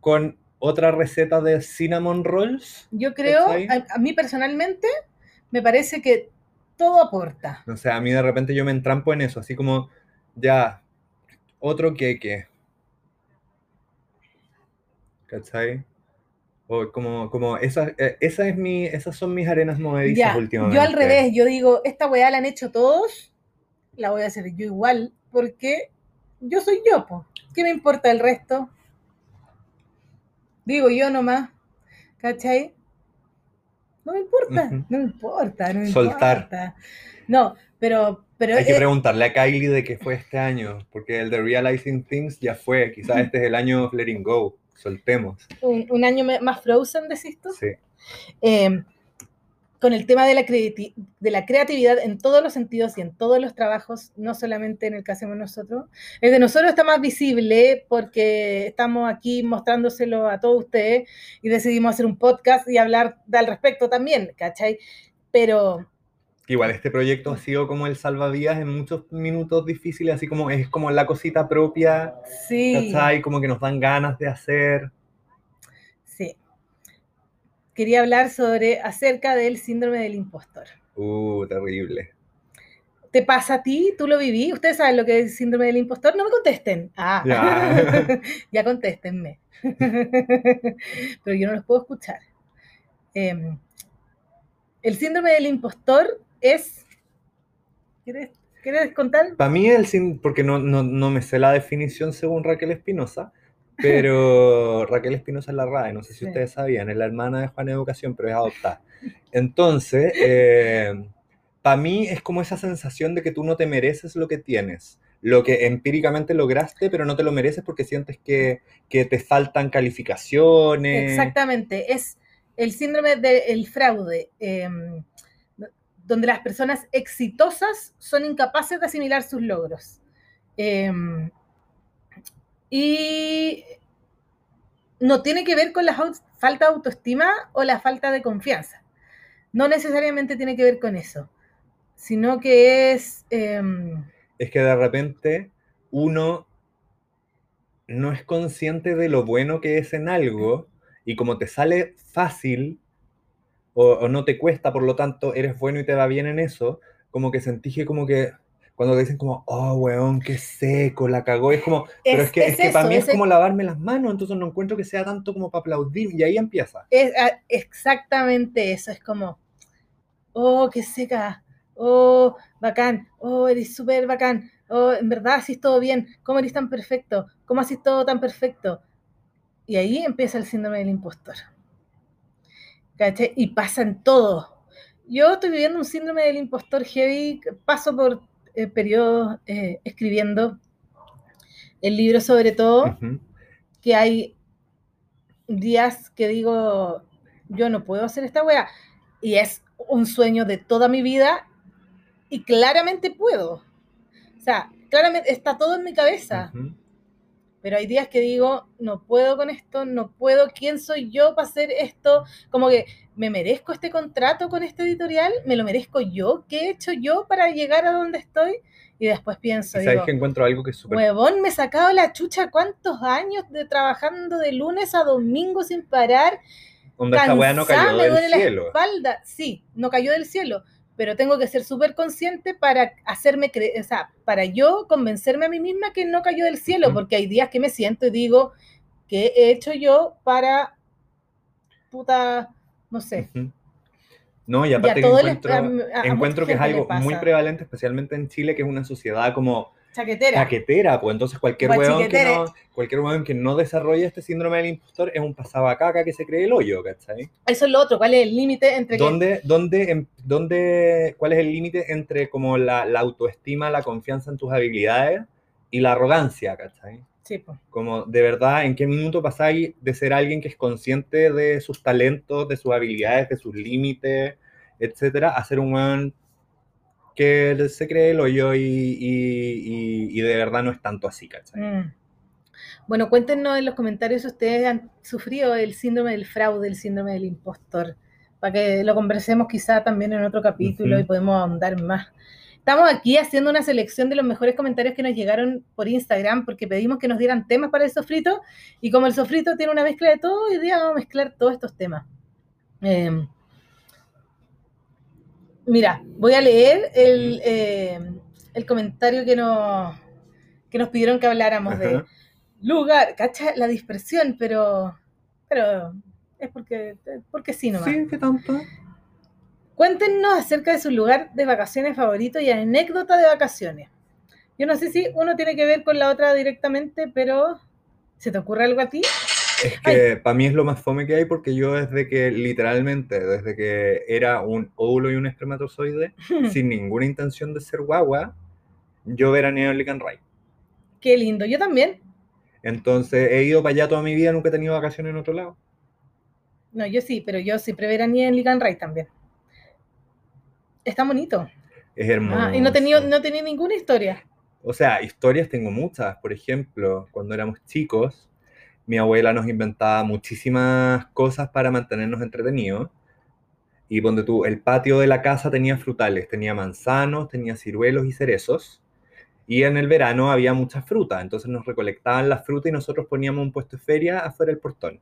con otra receta de cinnamon rolls. Yo creo, a, a mí personalmente, me parece que todo aporta. O sea, a mí de repente yo me entrampo en eso, así como, ya, otro queque. ¿Cachai? O como, como esa, eh, esa es mi, esas son mis arenas movedizas Ya, últimamente. yo al revés, yo digo, esta weá la han hecho todos, la voy a hacer yo igual, porque yo soy yo, po. ¿Qué me importa el resto? Digo yo nomás, ¿cachai? No me importa, no me importa, no me Soltar. importa. No, pero, pero Hay que eh, preguntarle a Kylie de qué fue este año, porque el de Realizing Things ya fue, quizás este es el año of Letting Go, soltemos. un, un año más Frozen, decís tú. Sí. Eh, con el tema de la, creati- de la creatividad en todos los sentidos y en todos los trabajos, no solamente en el que hacemos nosotros. El de nosotros está más visible porque estamos aquí mostrándoselo a todos ustedes y decidimos hacer un podcast y hablar al respecto también, ¿cachai? Pero Igual este proyecto ha sido como el salvavidas en muchos minutos difíciles, así como es como la cosita propia, sí, ¿cachai? Como que nos dan ganas de hacer. Quería hablar sobre acerca del síndrome del impostor. Uh, terrible. ¿Te pasa a ti? ¿Tú lo viví? ¿Ustedes saben lo que es el síndrome del impostor? No me contesten. Ah, Ya. ya contéstenme. Pero yo no los puedo escuchar. Em, el síndrome del impostor es... ¿Quieres, quieres contar? Para mí el porque no, no, no me sé la definición según Raquel Espinosa, pero Raquel Espinosa es la RAE, no sé si Sí. ustedes sabían, es la hermana de Juan Educación, pero es adoptada. Entonces, para mí es como esa sensación de que tú no te mereces lo que tienes, lo que empíricamente lograste, pero no te lo mereces porque sientes que, que te faltan calificaciones. Exactamente, es el síndrome del fraude, em, donde las personas exitosas son incapaces de asimilar sus logros. Em, y no tiene que ver con la falta de autoestima o la falta de confianza. No necesariamente tiene que ver con eso, sino que es... em, es que de repente uno no es consciente de lo bueno que es en algo y como te sale fácil o, o no te cuesta, por lo tanto eres bueno y te va bien en eso, como que sentís que como que cuando dicen como, oh, weón, qué seco, la cagó, es como, pero Es- es que, es es que para mí es como lavarme las manos, entonces no encuentro que sea tanto como para aplaudir y ahí empieza. Es ah, exactamente eso, es como, oh, qué seca, oh, bacán, oh, eres súper bacán, oh, en verdad haces todo bien, ¿cómo eres tan perfecto? ¿Cómo haces todo tan perfecto? Y ahí empieza el síndrome del impostor. ¿Cachai? Y pasa en todo. Yo estoy viviendo un síndrome del impostor heavy, paso por eh, periodos eh, escribiendo el libro sobre todo que hay días que digo, yo no puedo hacer esta wea. Y es un sueño de toda mi vida y claramente puedo. O sea, claramente está todo en mi cabeza. Pero hay días que digo, no puedo con esto, no puedo, ¿quién soy yo para hacer esto? Como que, ¿me merezco este contrato con este editorial? ¿Me lo merezco yo? ¿Qué he hecho yo para llegar a donde estoy? Y después pienso, Y sabes digo, que encuentro algo que es súper Huevón, me he sacado la chucha cuántos años de trabajando de lunes a domingo sin parar. onda esta weá no cayó me del duele la cielo. espalda. Sí, no cayó del cielo, pero tengo que ser súper consciente para hacerme creer, o sea, para yo convencerme a mí misma que no cayó del cielo, porque hay días que me siento y digo, ¿qué he hecho yo para puta, no sé? No, y aparte que les- encuentro, a- a mucha encuentro que es algo muy prevalente, especialmente en Chile, que es una sociedad como Chaquetera. chaquetera, pues entonces cualquier weón, que Guachiquetere. no, cualquier weón que no desarrolle este síndrome del impostor es un pasabacaca que se cree el hoyo, ¿cachai? Eso es lo otro, ¿cuál es el límite entre que- ¿Dónde, dónde, em- dónde, ¿Cuál es el límite entre como la, la autoestima, la confianza en tus habilidades y la arrogancia, ¿cachai? Sí, po. Como de verdad, ¿en qué minuto pasáis de ser alguien que es consciente de sus talentos, de sus habilidades, de sus límites, etcétera, a ser un weón que se cree el hoyo y, y- y- y de verdad no es tanto así, ¿cachai? Mm. Bueno, cuéntenos en los comentarios si ustedes han sufrido el síndrome del fraude, el síndrome del impostor, para que lo conversemos quizá también en otro capítulo y podemos ahondar más. Estamos aquí haciendo una selección de los mejores comentarios que nos llegaron por Instagram porque pedimos que nos dieran temas para el sofrito y como el sofrito tiene una mezcla de todo, hoy día vamos a mezclar todos estos temas. Eh, mira, voy a leer el, eh, el comentario que nos, que nos pidieron que habláramos de lugar, cacha la dispersión, pero, pero es porque, porque sí nomás. Sí, ¿qué tanto? Cuéntenos acerca de su lugar de vacaciones favorito y anécdota de vacaciones. Yo no sé si uno tiene que ver con la otra directamente, pero ¿se te ocurre algo a ti? Es que para mí es lo más fome que hay porque yo desde que, literalmente, desde que era un óvulo y un espermatozoide, sin ninguna intención de ser guagua, yo veraneo en Licanray. Qué lindo. Yo también. Entonces he ido para allá toda mi vida, nunca he tenido vacaciones en otro lado. No, yo sí, pero yo siempre veraneé en Ligan Ray también. Está bonito. Es hermoso. Ah, y no tenía, no tenía ninguna historia. O sea, historias tengo muchas. Por ejemplo, cuando éramos chicos, mi abuela nos inventaba muchísimas cosas para mantenernos entretenidos. Y donde tú, el patio de la casa tenía frutales, tenía manzanos, tenía ciruelos y cerezos. Y en el verano había mucha fruta, entonces nos recolectaban la fruta y nosotros poníamos un puesto de feria afuera del portón.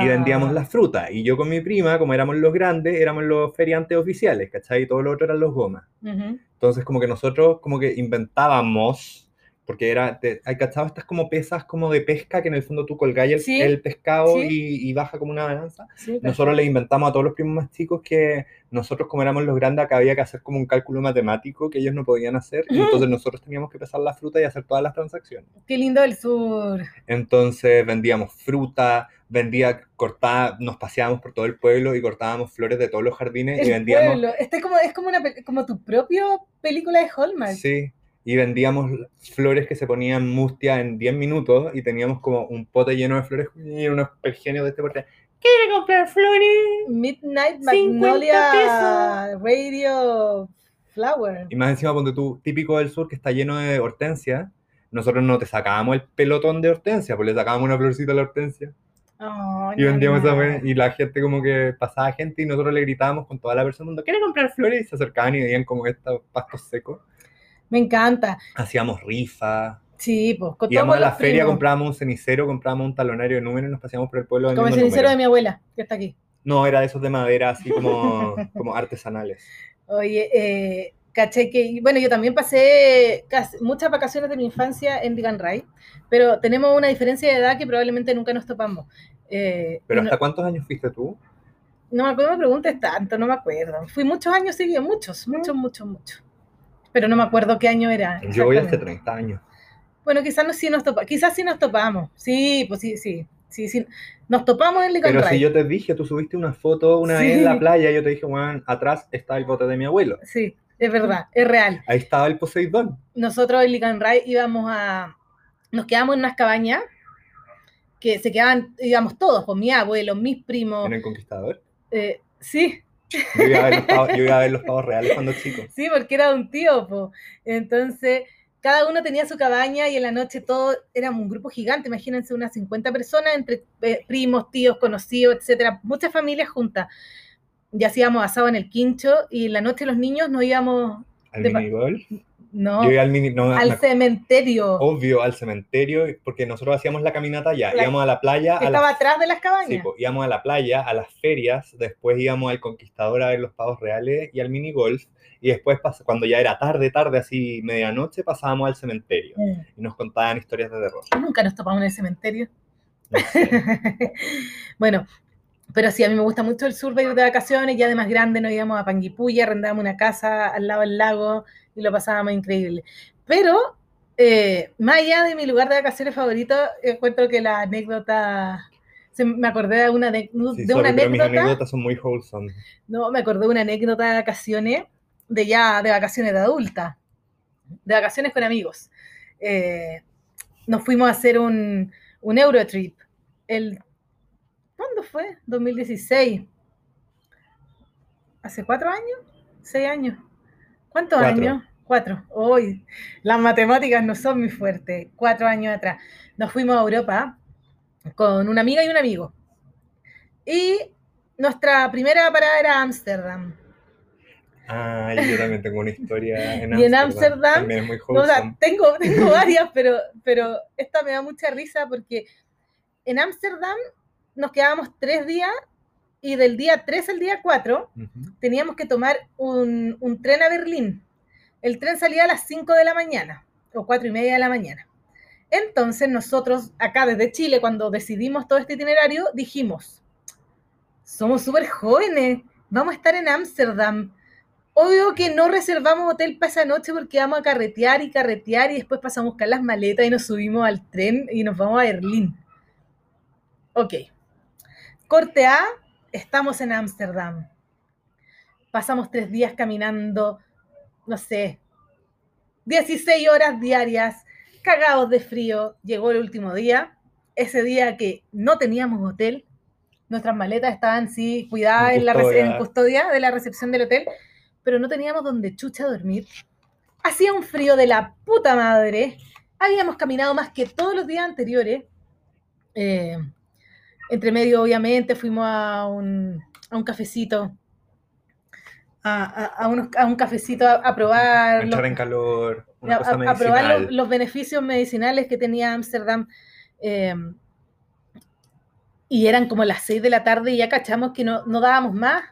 Y vendíamos Ah, las frutas. Y yo con mi prima, como éramos los grandes, éramos los feriantes oficiales, ¿cachai? Y todo lo otro eran los gomas. Entonces, como que nosotros como que inventábamos, porque era, te- hay cachado estas como pesas como de pesca que en el fondo tú colgáis el, Sí, el pescado sí. y, y baja como una balanza. Sí, Nosotros le inventamos a todos los primos más chicos que nosotros como éramos los grandes acá había que hacer como un cálculo matemático que ellos no podían hacer, y entonces nosotros teníamos que pesar la fruta y hacer todas las transacciones. Qué lindo el sur. Entonces vendíamos fruta, vendía, cortaba, nos paseábamos por todo el pueblo y cortábamos flores de todos los jardines y El vendíamos... pueblo. Este es como, es como, una, como tu propio película de Hallmark. Sí, y vendíamos flores que se ponían mustia en 10 minutos y teníamos como un pote lleno de flores y unos pergenios de este porte. ¿Quiere comprar flores? Midnight 50 Magnolia Radio Flower. Y más encima, ponte tú, típico del sur que está lleno de hortensia, nosotros no te sacábamos el pelotón de hortensia, pues le sacábamos una florcita a la hortensia y vendíamos esa mamá. wea, y la gente como que pasaba gente y nosotros le gritábamos con toda la persona del mundo, ¿quiere comprar flores? Y se acercaban y veían como estos pastos secos. Me encanta. Hacíamos rifas, Sí, pues. Con íbamos a la feria, primos. comprábamos un cenicero, comprábamos un talonario de números y nos paseábamos por el pueblo Como el cenicero de mi abuela, que está aquí. No, era de esos de madera, así como, como artesanales. Oye, eh, caché que, bueno, yo también pasé casi- muchas vacaciones de mi infancia en Diganray, pero tenemos una diferencia de edad que probablemente nunca nos topamos. Eh, ¿Pero no, hasta cuántos años fuiste tú? no me acuerdo, me preguntes tanto, no me acuerdo. Fui muchos años seguidos, muchos, muchos, muchos, muchos. Pero no me acuerdo qué año era. Yo voy hace exactamente. 30 años. Bueno, quizás no, sí nos topamos, quizás sí nos topamos. Sí, pues sí, sí, sí, sí. Nos topamos en Pero Diganray. si yo te dije, tú subiste una foto una vez en la playa, yo te dije, bueno, atrás está el bote de mi abuelo. Sí, es verdad, es real. Ahí estaba el Poseidón. nosotros en Licanray íbamos a, nos quedamos en unas cabañas que se quedaban, íbamos todos, con mi abuelo, mis primos, En el Conquistador. eh, sí, Yo iba, a ver los pavos, yo iba a ver los pavos reales cuando chico. sí, porque era un tío, po. entonces cada uno tenía su cabaña y en la noche todo, éramos un grupo gigante, imagínense unas 50 personas, entre eh, primos, tíos, conocidos, etcétera, muchas familias juntas. Y hacíamos asado en el quincho y en la noche los niños nos íbamos, Al De minigol. No, Yo iba al mini, no, al me- cementerio, obvio, al cementerio, porque nosotros hacíamos la caminata allá. La- íbamos a la playa, a estaba atrás de las Sí, cabañas. pues, íbamos a la playa, a las ferias, después íbamos al Conquistador a ver los pavos reales y al mini golf, y después, cuando ya era tarde, tarde, así medianoche, pasábamos al cementerio Mm. y nos contaban historias de terror. Nunca nos topamos en el cementerio. No sé. bueno, pero sí, a mí me gusta mucho el sur de ir de vacaciones, ya de más grande nos íbamos a Panguipulli, arrendábamos una casa al lado del lago y lo pasábamos increíble. Pero, eh, más allá de mi lugar de vacaciones favorito, encuentro que la anécdota, se- me acordé de una, Sí, de sorry, una pero mis anécdota, anécdotas son muy wholesome. no, me acordé de una anécdota de vacaciones, de ya de vacaciones de adulta, de vacaciones con amigos. Eh, nos fuimos a hacer un, un Eurotrip. El, ¿Cuándo fue? 2016. ¿Hace cuatro años? ¿Seis años? ¿Cuántos Cuatro. años? Cuatro. Hoy, las matemáticas no son muy fuertes. Cuatro años atrás. Nos fuimos a Europa con una amiga y un amigo. Y nuestra primera parada era Ámsterdam. Ay, yo también tengo una historia en Y en Ámsterdam. Ámsterdam, También es muy No, o sea, tengo, tengo varias, pero, pero esta me da mucha risa porque en Ámsterdam nos quedábamos tres días y del día 3 al día 4 Ujú. teníamos que tomar un, un tren a Berlín. El tren salía a las 5 de la mañana o 4 y media de la mañana. Entonces nosotros acá desde Chile, cuando decidimos todo este itinerario, dijimos, somos súper jóvenes, vamos a estar en Ámsterdam. Obvio que no reservamos hotel para esa noche porque vamos a carretear y carretear y después pasamos a buscar las maletas y nos subimos al tren y nos vamos a Berlín. Ok. Corte A, estamos en Ámsterdam. Pasamos tres días caminando, no sé, 16 horas diarias, cagados de frío. Llegó el último día, ese día que no teníamos hotel, nuestras maletas estaban sí cuidadas En la custodia. en custodia de la recepción del hotel, pero no teníamos donde chucha dormir. Hacía un frío de la puta madre. Habíamos caminado más que todos los días anteriores. Eh, entre medio, obviamente, fuimos a un, a un cafecito. A, a- unos- a un cafecito a, probar. los- Entrar en calor, una a, cosa a- a probar los, los beneficios medicinales que tenía Ámsterdam. eh, y eran como las 6 de la tarde y ya cachamos que no, no dábamos más.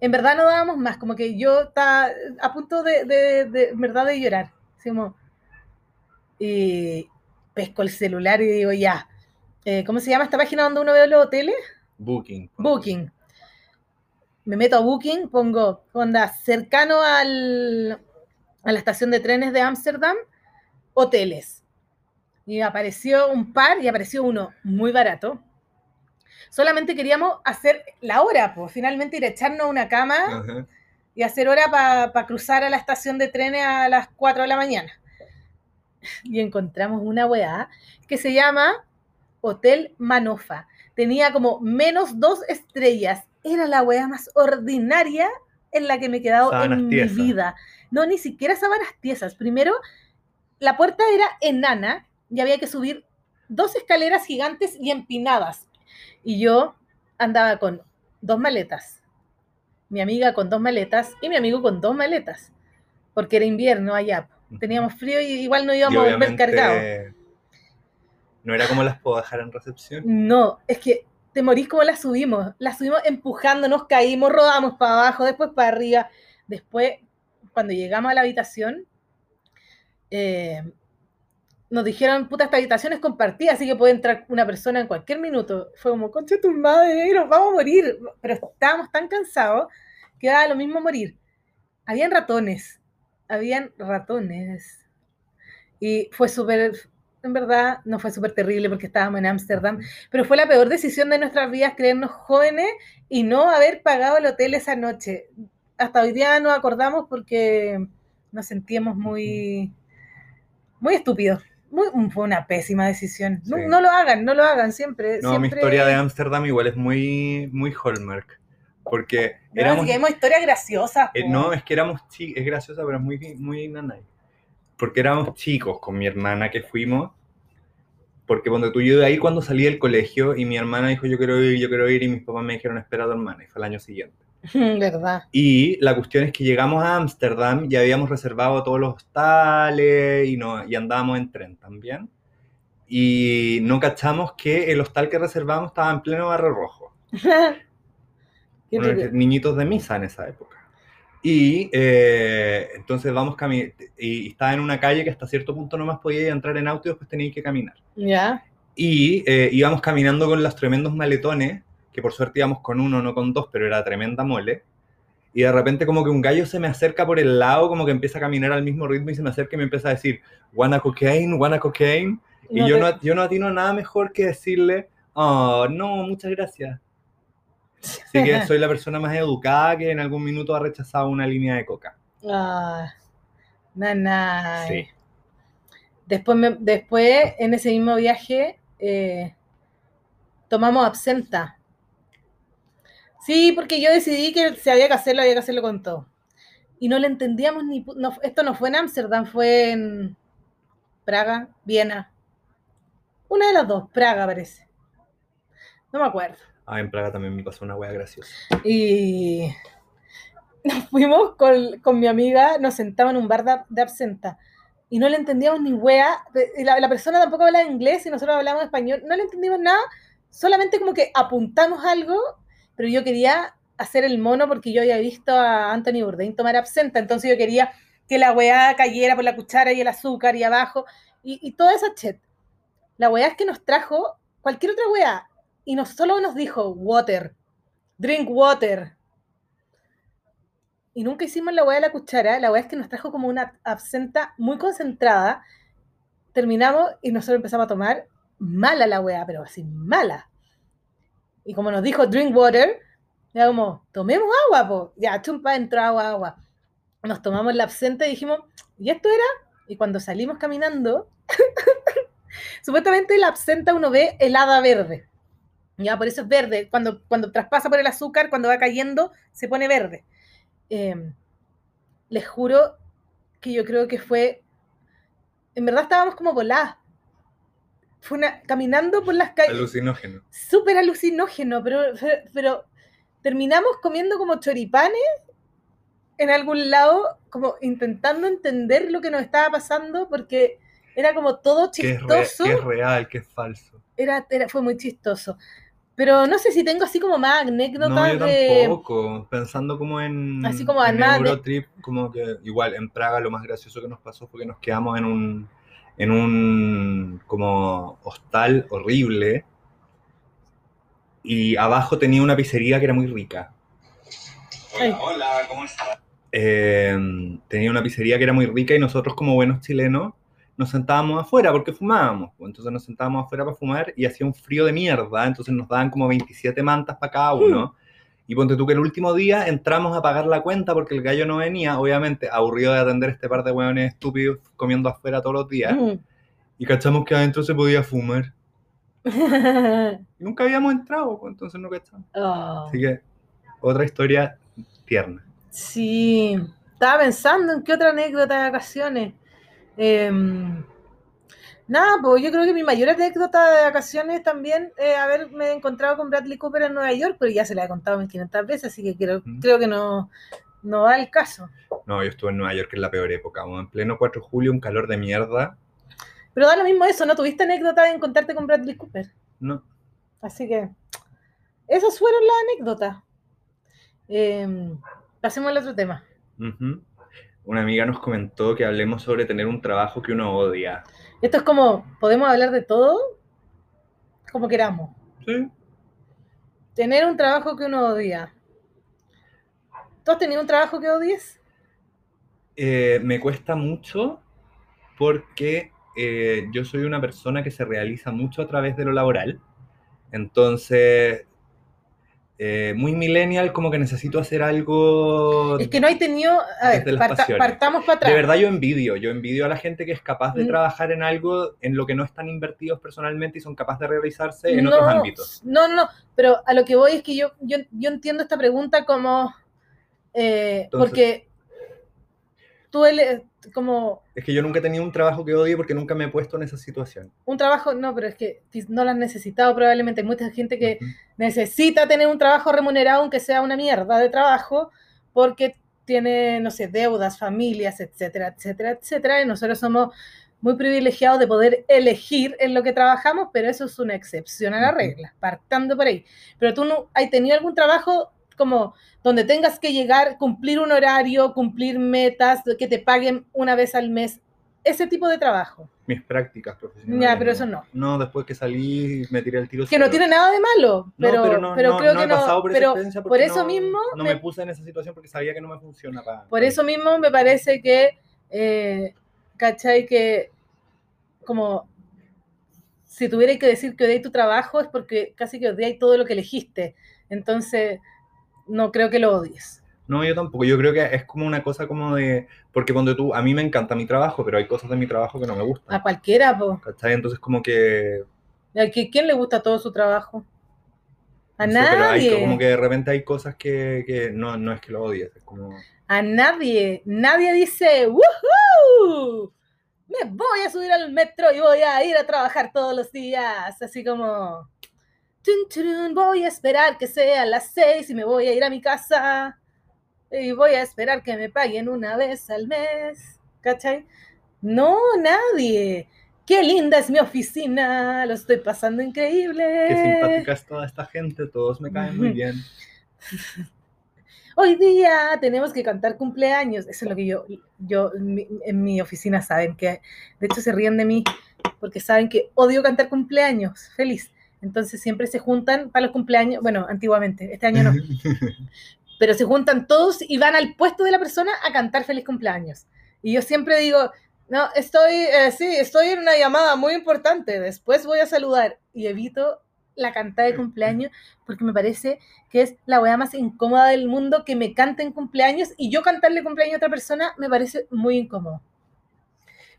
En verdad no dábamos más, como que yo estaba a punto de, de, de- verdad, de llorar. Así como, y pesco el celular y digo, ya, eh, ¿cómo se llama esta página donde uno ve los hoteles? Booking. Booking. Me meto a Booking, pongo onda cercano al, a la estación de trenes de Ámsterdam, hoteles. Y apareció un par y apareció uno muy barato. Solamente queríamos hacer la hora, pues finalmente ir a echarnos una cama y hacer hora para cruzar a la estación de trenes a las 4 de la mañana. Y encontramos una weá que se llama Hotel Manofa. Tenía como menos dos estrellas. Era la weá más ordinaria en la que me he quedado en tiesas. mi vida. No, ni siquiera sábanas tiesas. Primero, la puerta era enana y había que subir dos escaleras gigantes y empinadas. Y yo andaba con dos maletas. Mi amiga con dos maletas y mi amigo con dos maletas. Porque era invierno allá. Teníamos frío y igual no íbamos a volver cargados. No era como las puedo dejar en recepción. No, es que te morís como las subimos. Las subimos empujándonos, caímos, rodamos para abajo, después para arriba. Después, cuando llegamos a la habitación, eh, nos dijeron, puta, esta habitación es compartida, así que puede entrar una persona en cualquier minuto. Fue como, concha tu madre, nos vamos a morir. Pero estábamos tan cansados que daba lo mismo morir. Habían ratones, habían ratones. Y fue súper, en verdad, no fue súper terrible porque estábamos en Ámsterdam, pero fue la peor decisión de nuestras vidas creernos jóvenes y no haber pagado el hotel esa noche. Hasta hoy día nos acordamos porque nos sentíamos muy, muy estúpidos. Muy- fue una pésima decisión. No, Sí. no lo hagan, no lo hagan siempre. No, mi historia de Ámsterdam igual es muy, muy Hallmark. Porque No, éramos. si que historias graciosas. eh, no, es que éramos chicos. Es graciosa, pero es muy, muy nanay. Porque éramos chicos con mi hermana que fuimos. Porque cuando tú yo de ahí cuando salí del colegio y mi hermana dijo yo quiero ir, yo quiero ir y mis papás me dijeron espera a tu hermana y fue el año siguiente. Verdad. Y la cuestión es que llegamos a Ámsterdam y habíamos reservado todos los hostales y, no, y andábamos en tren también. Y no cachamos que el hostal que reservamos estaba en pleno barrio rojo. Unos niñitos de misa en esa época. Y eh, entonces vamos caminando, y estaba en una calle que hasta cierto punto nomás podía entrar en auto y después tenía que caminar. Ya. Y eh, íbamos caminando con los tremendos maletones, que por suerte íbamos con uno, no con dos, pero era tremenda mole. Y de repente como que un gallo se me acerca por el lado, como que empieza a caminar al mismo ritmo y se me acerca y me empieza a decir, wanna cocaine, wanna cocaine. Y No yo, te- no, yo no atino nada mejor que decirle, oh, no, muchas gracias. Así que soy la persona más educada que en algún minuto ha rechazado una línea de coca. Ah, nanay. Sí. Después, me- después, en ese mismo viaje, eh, tomamos absenta. Sí, porque yo decidí que si había que hacerlo, había que hacerlo con todo. Y no le entendíamos ni... no, esto no fue en Ámsterdam, fue en Praga, Viena. Una de las dos, Praga parece. No me acuerdo. Ah, en Praga también me pasó una wea graciosa. Y nos fuimos con, con mi amiga, nos sentamos en un bar de, de absenta y no le entendíamos ni wea. La, la persona tampoco hablaba inglés y nosotros hablamos español. No le entendimos nada, solamente como que apuntamos algo, pero yo quería hacer el mono porque yo había visto a Anthony Bourdain tomar absenta, entonces yo quería que la weá cayera por la cuchara y el azúcar y abajo y, y toda esa chet. La weá es que nos trajo cualquier otra weá y no solo nos dijo water, drink water. Y nunca hicimos la weá de la cuchara, la weá es que nos trajo como una absenta muy concentrada. Terminamos y nosotros empezamos a tomar mala la weá, pero así mala. Y como nos dijo drink water, ya como, tomemos agua, po. Ya, chumpa, entró agua, agua. Nos tomamos la absenta y dijimos, ¿y esto era? Y cuando salimos caminando, supuestamente la absenta uno ve helada verde. Ya, por eso es verde. Cuando, cuando traspasa por el azúcar, cuando va cayendo, se pone verde. Eh, les juro que yo creo que fue, en verdad estábamos como voladas. Fue una, caminando por las calles, Alucinógeno. súper alucinógeno, pero, pero, pero terminamos comiendo como choripanes en algún lado, como intentando entender lo que nos estaba pasando, porque era como todo Que es, re- chistoso. que es real, que es falso. Era, era- fue muy chistoso. Pero no sé si tengo así como más anécdotas No, yo de. tampoco. Pensando como en, Así como en Eurotrip, como que igual en Praga lo más gracioso que nos pasó fue que nos quedamos en un en un como hostal horrible y abajo tenía una pizzería que era muy rica. Ay. hola, ¿cómo estás? tenía una pizzería que era muy rica y nosotros como buenos chilenos nos sentábamos afuera porque fumábamos. pues, Entonces nos sentábamos afuera para fumar y hacía un frío de mierda. Entonces nos daban como 27 mantas para cada uno. Y ponte tú que el último día entramos a pagar la cuenta porque el gallo no venía, obviamente, aburrido de atender este par de hueones estúpidos comiendo afuera todos los días. Mm. Y cachamos que adentro se podía fumar. Nunca habíamos entrado, pues, entonces no cachamos. Oh, Así que, otra historia tierna. sí, estaba pensando en qué otra anécdota de vacaciones. Em, nada, pues yo creo que mi mayor anécdota de vacaciones también es haberme encontrado con Bradley Cooper en Nueva York, pero ya se la he contado 1500 veces, así que creo, Mm. creo que no, no va al caso. No, yo estuve en Nueva York en la peor época, en pleno 4 de julio, un calor de mierda. Pero da lo mismo eso, ¿no? ¿Tuviste anécdota de encontrarte con Bradley Cooper? No, Así que esas fueron las anécdotas. Em, pasemos al otro tema. Ujú. Una amiga nos comentó que hablemos sobre tener un trabajo que uno odia. Esto es como, ¿podemos hablar de todo? Como queramos. Sí. Tener un trabajo que uno odia. ¿Tú has tenido un trabajo que odies? Eh, me cuesta mucho porque eh, yo soy una persona que se realiza mucho a través de lo laboral. Entonces, eh, muy millennial, como que necesito hacer algo... Es que no hay tenido. A ver, parta- partamos para atrás. De verdad yo envidio, yo envidio a la gente que es capaz de Mm. trabajar en algo en lo que no están invertidos personalmente y son capaces de realizarse en no, otros ámbitos. No, no, no, pero a lo que voy es que yo, yo, yo entiendo esta pregunta como. eh, Entonces- porque tú, ele- como Es que yo nunca he tenido un trabajo que odie porque nunca me he puesto en esa situación. un trabajo, no, pero es que no lo has necesitado probablemente. Hay mucha gente que necesita tener un trabajo remunerado, aunque sea una mierda de trabajo, porque tiene, no sé, deudas, familias, etcétera, etcétera, etcétera. Y nosotros somos muy privilegiados de poder elegir en lo que trabajamos, pero eso es una excepción a la regla, partando por ahí. Pero tú no has tenido algún trabajo como donde tengas que llegar, cumplir un horario, cumplir metas, que te paguen una vez al mes, ese tipo de trabajo. Mis prácticas profesionales. Ya, pero eso no. No, después que salí me tiré el tiro. Que no solo. tiene nada de malo, No, pero, no, pero no- creo no que no. por pero por eso no- mismo No me- me puse en esa situación porque sabía que no me funciona para... Por eso mismo me parece que, eh, ¿cachai? Que como si tuvierais que decir que odiáis tu trabajo es porque casi que odiáis todo lo que elegiste. Entonces, no creo que lo odies. No, yo tampoco. Yo creo que es como una cosa como de... Porque cuando tú... A mí me encanta mi trabajo, pero hay cosas de mi trabajo que no me gustan. A cualquiera, po. ¿Cachai? Entonces como que... ¿A qui- quién le gusta todo su trabajo? A no sé, pero hay nadie. como que de repente hay cosas que, que no, no es que lo odies, es como... A nadie. Nadie dice, ¡Woohoo! Me voy a subir al metro y voy a ir a trabajar todos los días. Así como, "Tun, turun, voy a esperar que sea las seis y me voy a ir a mi casa. Y voy a esperar que me paguen una vez al mes. ¿Cachai? No, nadie. Qué linda es mi oficina. Lo estoy pasando increíble. Qué simpática es toda esta gente, todos me caen muy bien. Hoy día tenemos que cantar cumpleaños. Eso es lo que yo, yo en mi, en mi oficina saben que, de hecho, se ríen de mí porque saben que odio cantar cumpleaños. Feliz. Entonces siempre se juntan para los cumpleaños. Bueno, antiguamente, este año no. Pero se juntan todos y van al puesto de la persona a cantar feliz cumpleaños. Y yo siempre digo, no, estoy, eh, sí, estoy en una llamada muy importante. Después voy a saludar y evito la cantada de cumpleaños porque me parece que es la weá más incómoda del mundo que me canten cumpleaños y yo cantarle cumpleaños a otra persona me parece muy incómodo.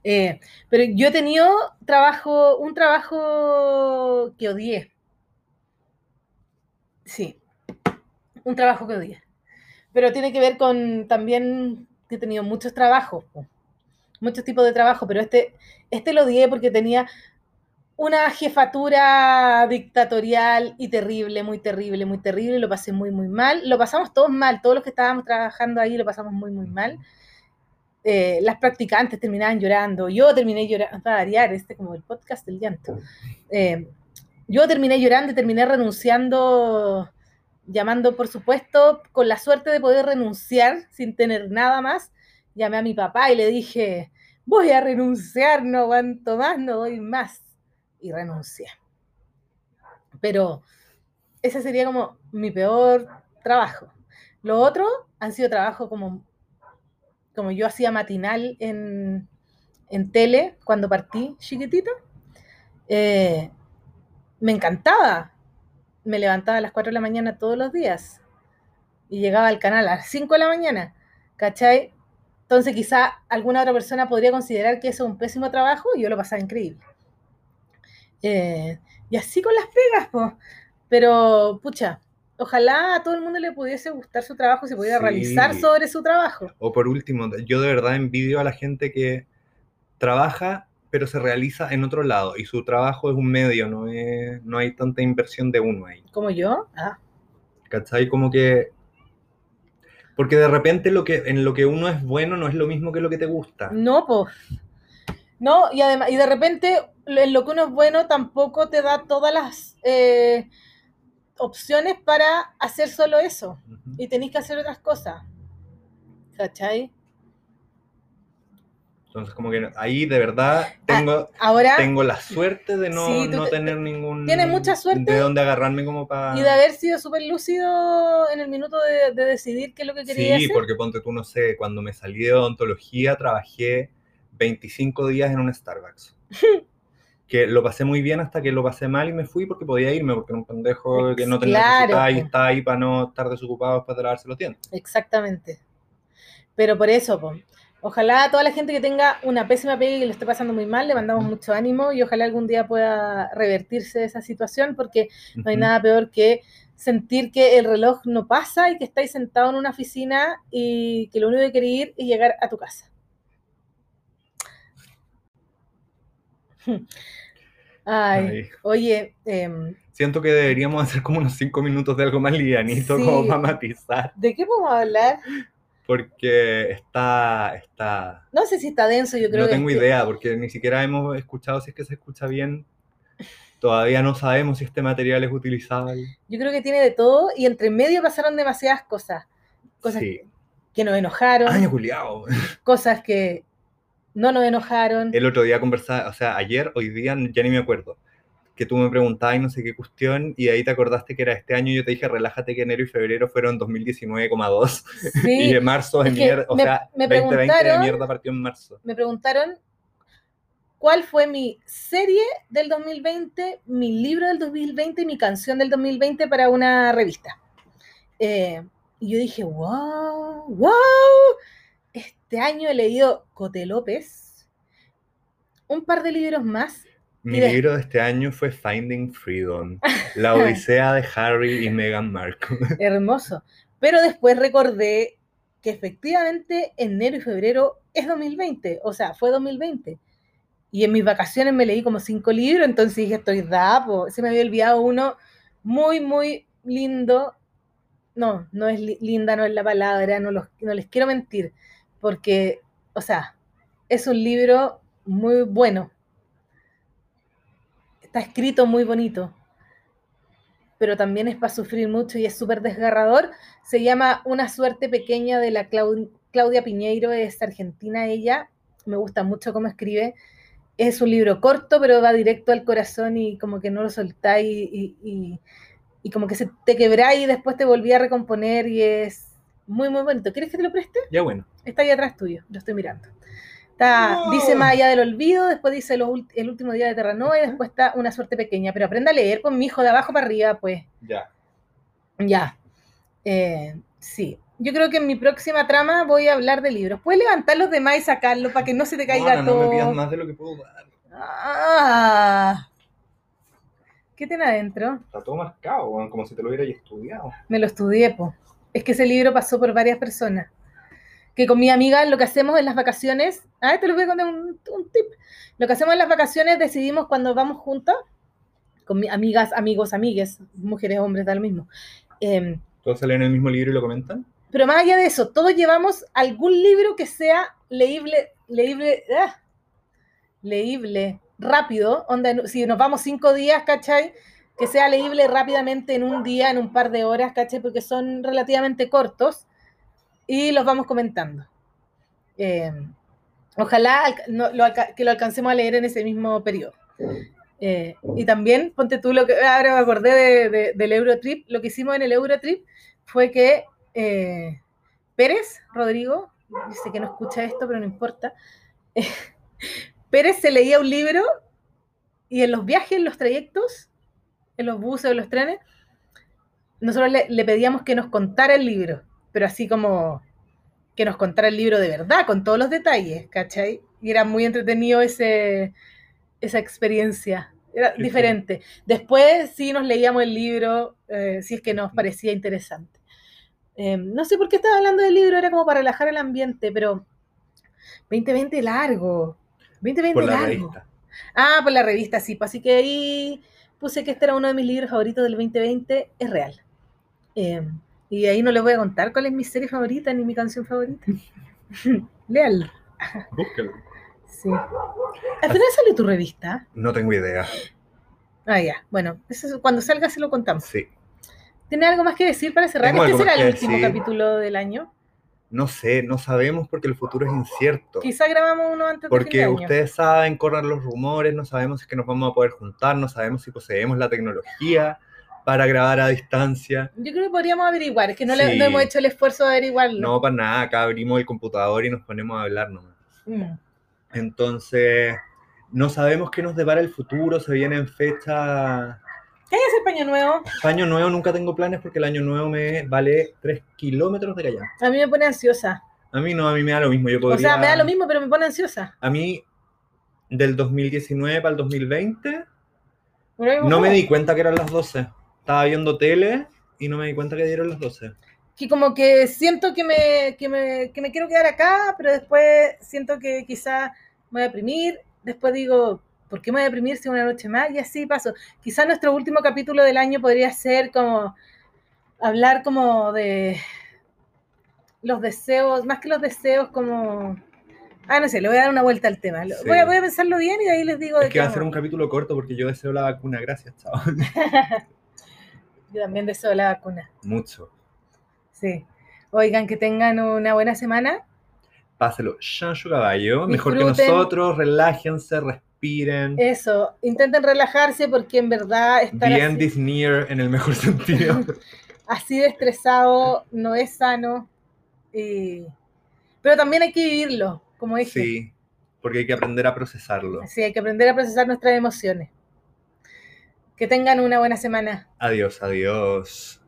Eh, pero yo he tenido trabajo, un trabajo que odié. Sí, un trabajo que odié. Pero tiene que ver con también he tenido muchos trabajos, muchos tipos de trabajo, pero este, este lo odié porque tenía una jefatura dictatorial y terrible, muy terrible, muy terrible, lo pasé muy, muy mal. Lo pasamos todos mal, todos los que estábamos trabajando ahí lo pasamos muy, muy mal. Eh, las practicantes terminaban llorando, yo terminé llorando, para variar, este como el podcast del llanto. Eh, yo terminé llorando y terminé renunciando, llamando, por supuesto, con la suerte de poder renunciar sin tener nada más. Llamé a mi papá y le dije, voy a renunciar, no aguanto más, no doy más. Y renuncié. Pero ese sería como mi peor trabajo. Lo otro han sido trabajos como, como yo hacía matinal en, en tele cuando partí chiquitita. Eh, me encantaba. Me levantaba a las 4 de la mañana todos los días y llegaba al canal a las 5 de la mañana, ¿cachai? Entonces quizá alguna otra persona podría considerar que eso es un pésimo trabajo y yo lo pasaba increíble. Eh, y así con las pegas, pues. Pero, pucha, ojalá a todo el mundo le pudiese gustar su trabajo, se pudiera Sí. realizar sobre su trabajo. O por último, yo de verdad envidio a la gente que trabaja pero se realiza en otro lado y su trabajo es un medio, no, es, no hay tanta inversión de uno ahí. Como yo. Ah, ¿Cachai? Como que... Porque de repente lo que, en lo que uno es bueno no es lo mismo que lo que te gusta. no, pues. No, y además, y de repente en lo que uno es bueno tampoco te da todas las eh, opciones para hacer solo eso. Y tenéis que hacer otras cosas. ¿Cachai? Entonces como que ahí de verdad tengo, Ahora, tengo la suerte de no, Ah, Sí, no te- tener ningún... tienes mucha suerte De dónde agarrarme como para... y de haber sido súper lúcido en el minuto de, de decidir qué es lo que quería Sí, hacer. porque ponte tú, no sé, cuando me salí de odontología trabajé 25 días en un Starbucks. que lo pasé muy bien hasta que lo pasé mal y me fui porque podía irme, porque era un pendejo que no tenía Claro, necesitaba y estaba ahí para no estar desocupado después de lavarse los dientes. Exactamente. Pero por eso, po, ojalá a toda la gente que tenga una pésima pega y que lo esté pasando muy mal, le mandamos mucho ánimo y ojalá algún día pueda revertirse esa situación porque no hay nada peor que sentir que el reloj no pasa y que estáis sentado en una oficina y que lo único que queréis ir es llegar a tu casa. Ay, Ay. oye, em, Siento que deberíamos hacer como unos 5 minutos de algo más livianito, Sí. como para matizar, ¿de qué podemos hablar? porque está, está, No sé si está denso, yo creo no que tengo idea, porque ni siquiera hemos escuchado si es que se escucha bien. Todavía no sabemos si este material es utilizable. Yo creo que tiene de todo y entre medio pasaron demasiadas cosas. Cosas Sí. que nos enojaron, Año cosas que no nos enojaron. El otro día conversaba, o sea, ayer, hoy día, ya ni me acuerdo, que tú me preguntabas y no sé qué cuestión, y ahí te acordaste que era este año, y yo te dije, relájate que enero y febrero fueron 2019,2, y Sí, de marzo de que mierda, o me- sea, me 2020 de mierda partió en marzo. me preguntaron cuál fue mi serie del 2020, mi libro del 2020 y mi canción del 2020 para una revista. Eh, y yo dije, wow, wow, este año he leído Cote López, un par de libros más Mi de- libro de este año fue Finding Freedom, la odisea de Harry y Meghan Markle. Hermoso. Pero después recordé que efectivamente enero y febrero es 2020, o sea, fue 2020. Y en mis vacaciones me leí como cinco libros, entonces dije, estoy da, po. se me había olvidado uno muy, muy lindo. No, no es li- linda, no es la palabra, no, los- no les quiero mentir, porque, o sea, es un libro muy bueno. Está escrito muy bonito pero también es para sufrir mucho y es súper desgarrador. Se llama Una suerte pequeña de la Clau- Claudia Piñeiro, es argentina ella, me gusta mucho cómo escribe. Es un libro corto, pero va directo al corazón y como que no lo soltáis y como que se te quebráis y después te volví a recomponer y es muy, muy bonito. ¿Quieres que te lo preste? Ya bueno, Está ahí atrás tuyo, lo estoy mirando. Está, No. Dice Más allá del olvido, después dice los El último día de Terranova y después está Una suerte pequeña. Pero aprenda a leer con mi hijo de abajo para arriba, pues. ya. Ya. Eh, sí. Yo creo que en mi próxima trama voy a hablar de libros. Puedes levantar los demás y sacarlo para que no se te caiga Mona, no todo. me pidas más de lo que puedo dar. Ah. ¿Qué tiene adentro? Está todo marcado, como si te lo hubierais estudiado. Me lo estudié, po. Es que ese libro pasó por varias personas. que con mi amiga lo que hacemos en las vacaciones, ah, te lo voy a contar un, un tip. Lo que hacemos en las vacaciones decidimos cuando vamos juntas, con mi- amigas, amigos, amigues, mujeres, hombres, da lo mismo. Em, ¿Todos salen en el mismo libro y lo comentan? pero más allá de eso, todos llevamos algún libro que sea leíble, leíble, ah, leíble rápido, onda, si nos vamos cinco días, ¿cachai? Que sea leíble rápidamente en un día, en un par de horas, ¿cachai? Porque son relativamente cortos y los vamos comentando. Eh, ojalá no- lo que lo alcancemos a leer en ese mismo periodo. Eh, y también, ponte tú lo que ahora me acordé de- de- del Eurotrip, lo que hicimos en el Eurotrip fue que eh, Pérez, Rodrigo, dice que no escucha esto, pero no importa. Pérez se leía un libro y en los viajes, en los trayectos, en los buses o los trenes, nosotros le, le pedíamos que nos contara el libro, pero así como que nos contara el libro de verdad, con todos los detalles, ¿cachai? Y era muy entretenido ese, esa experiencia. Era diferente. Después sí nos leíamos el libro, eh, si es que nos parecía interesante. Eh, no sé por qué estaba hablando del libro, era como para relajar el ambiente, pero 2020 largo. 2020 Por la largo. revista. Ah, por la revista, sí. pues, así que ahí puse que este era uno de mis libros favoritos del 2020. Es real. Eh, y ahí no les voy a contar cuál es mi serie favorita ni mi canción favorita. Léalo. Búscalo. Sí. Al final sale tu revista. No tengo idea. Ah, ya. Bueno, eso es- cuando salga se lo contamos. Sí. ¿Tiene algo más que decir para cerrar? Tengo ¿Este será el último decir. capítulo del año? No sé, no sabemos porque el futuro es incierto. Quizá grabamos uno antes de fin de Porque ustedes saben, corren los rumores, no sabemos si es que nos vamos a poder juntar, no sabemos si poseemos la tecnología para grabar a distancia. Yo creo que podríamos averiguar. Es que no, le- no hemos hecho el esfuerzo de averiguarlo. No, para nada, acá abrimos el computador y nos ponemos a hablar nomás. Mm. Entonces, no sabemos qué nos depara el futuro, se vienen fechas... ¿Qué que hacer paño nuevo? Año nuevo nunca tengo planes porque el año nuevo me vale 3 kilómetros de Callan. A mí me pone ansiosa. A mí no, a mí me da lo mismo. Yo podría... O sea, me da lo mismo, pero me pone ansiosa. A mí, del 2019 para el 2020, Pero a mí no me di cuenta que eran las 12. Estaba viendo tele y no me di cuenta que dieron las 12. Que como que siento que me, que, me, que me quiero quedar acá, pero después siento que quizá me voy a deprimir. Después digo, ¿por qué me voy a deprimir si una noche más? Y así paso. Quizá nuestro último capítulo del año podría ser como hablar como de los deseos, más que los deseos, como... Ah, no sé, le voy a dar una vuelta al tema. Sí. Voy, a, voy a pensarlo bien y de ahí les digo de Es que va a ser un capítulo corto porque yo deseo la vacuna. Gracias, chao. Yo también deseo la vacuna. Mucho. Sí. Oigan, que tengan una buena semana. Páselo, Chancho Caballo. Mejor que nosotros, relájense, respiren. Eso, intenten relajarse porque en verdad estar Bien así, Disneyer en el mejor sentido. así de estresado no es sano. y- Pero también hay que vivirlo, como dije. sí, porque hay que aprender a procesarlo. Sí, hay que aprender a procesar nuestras emociones. Que tengan una buena semana. Adiós, adiós.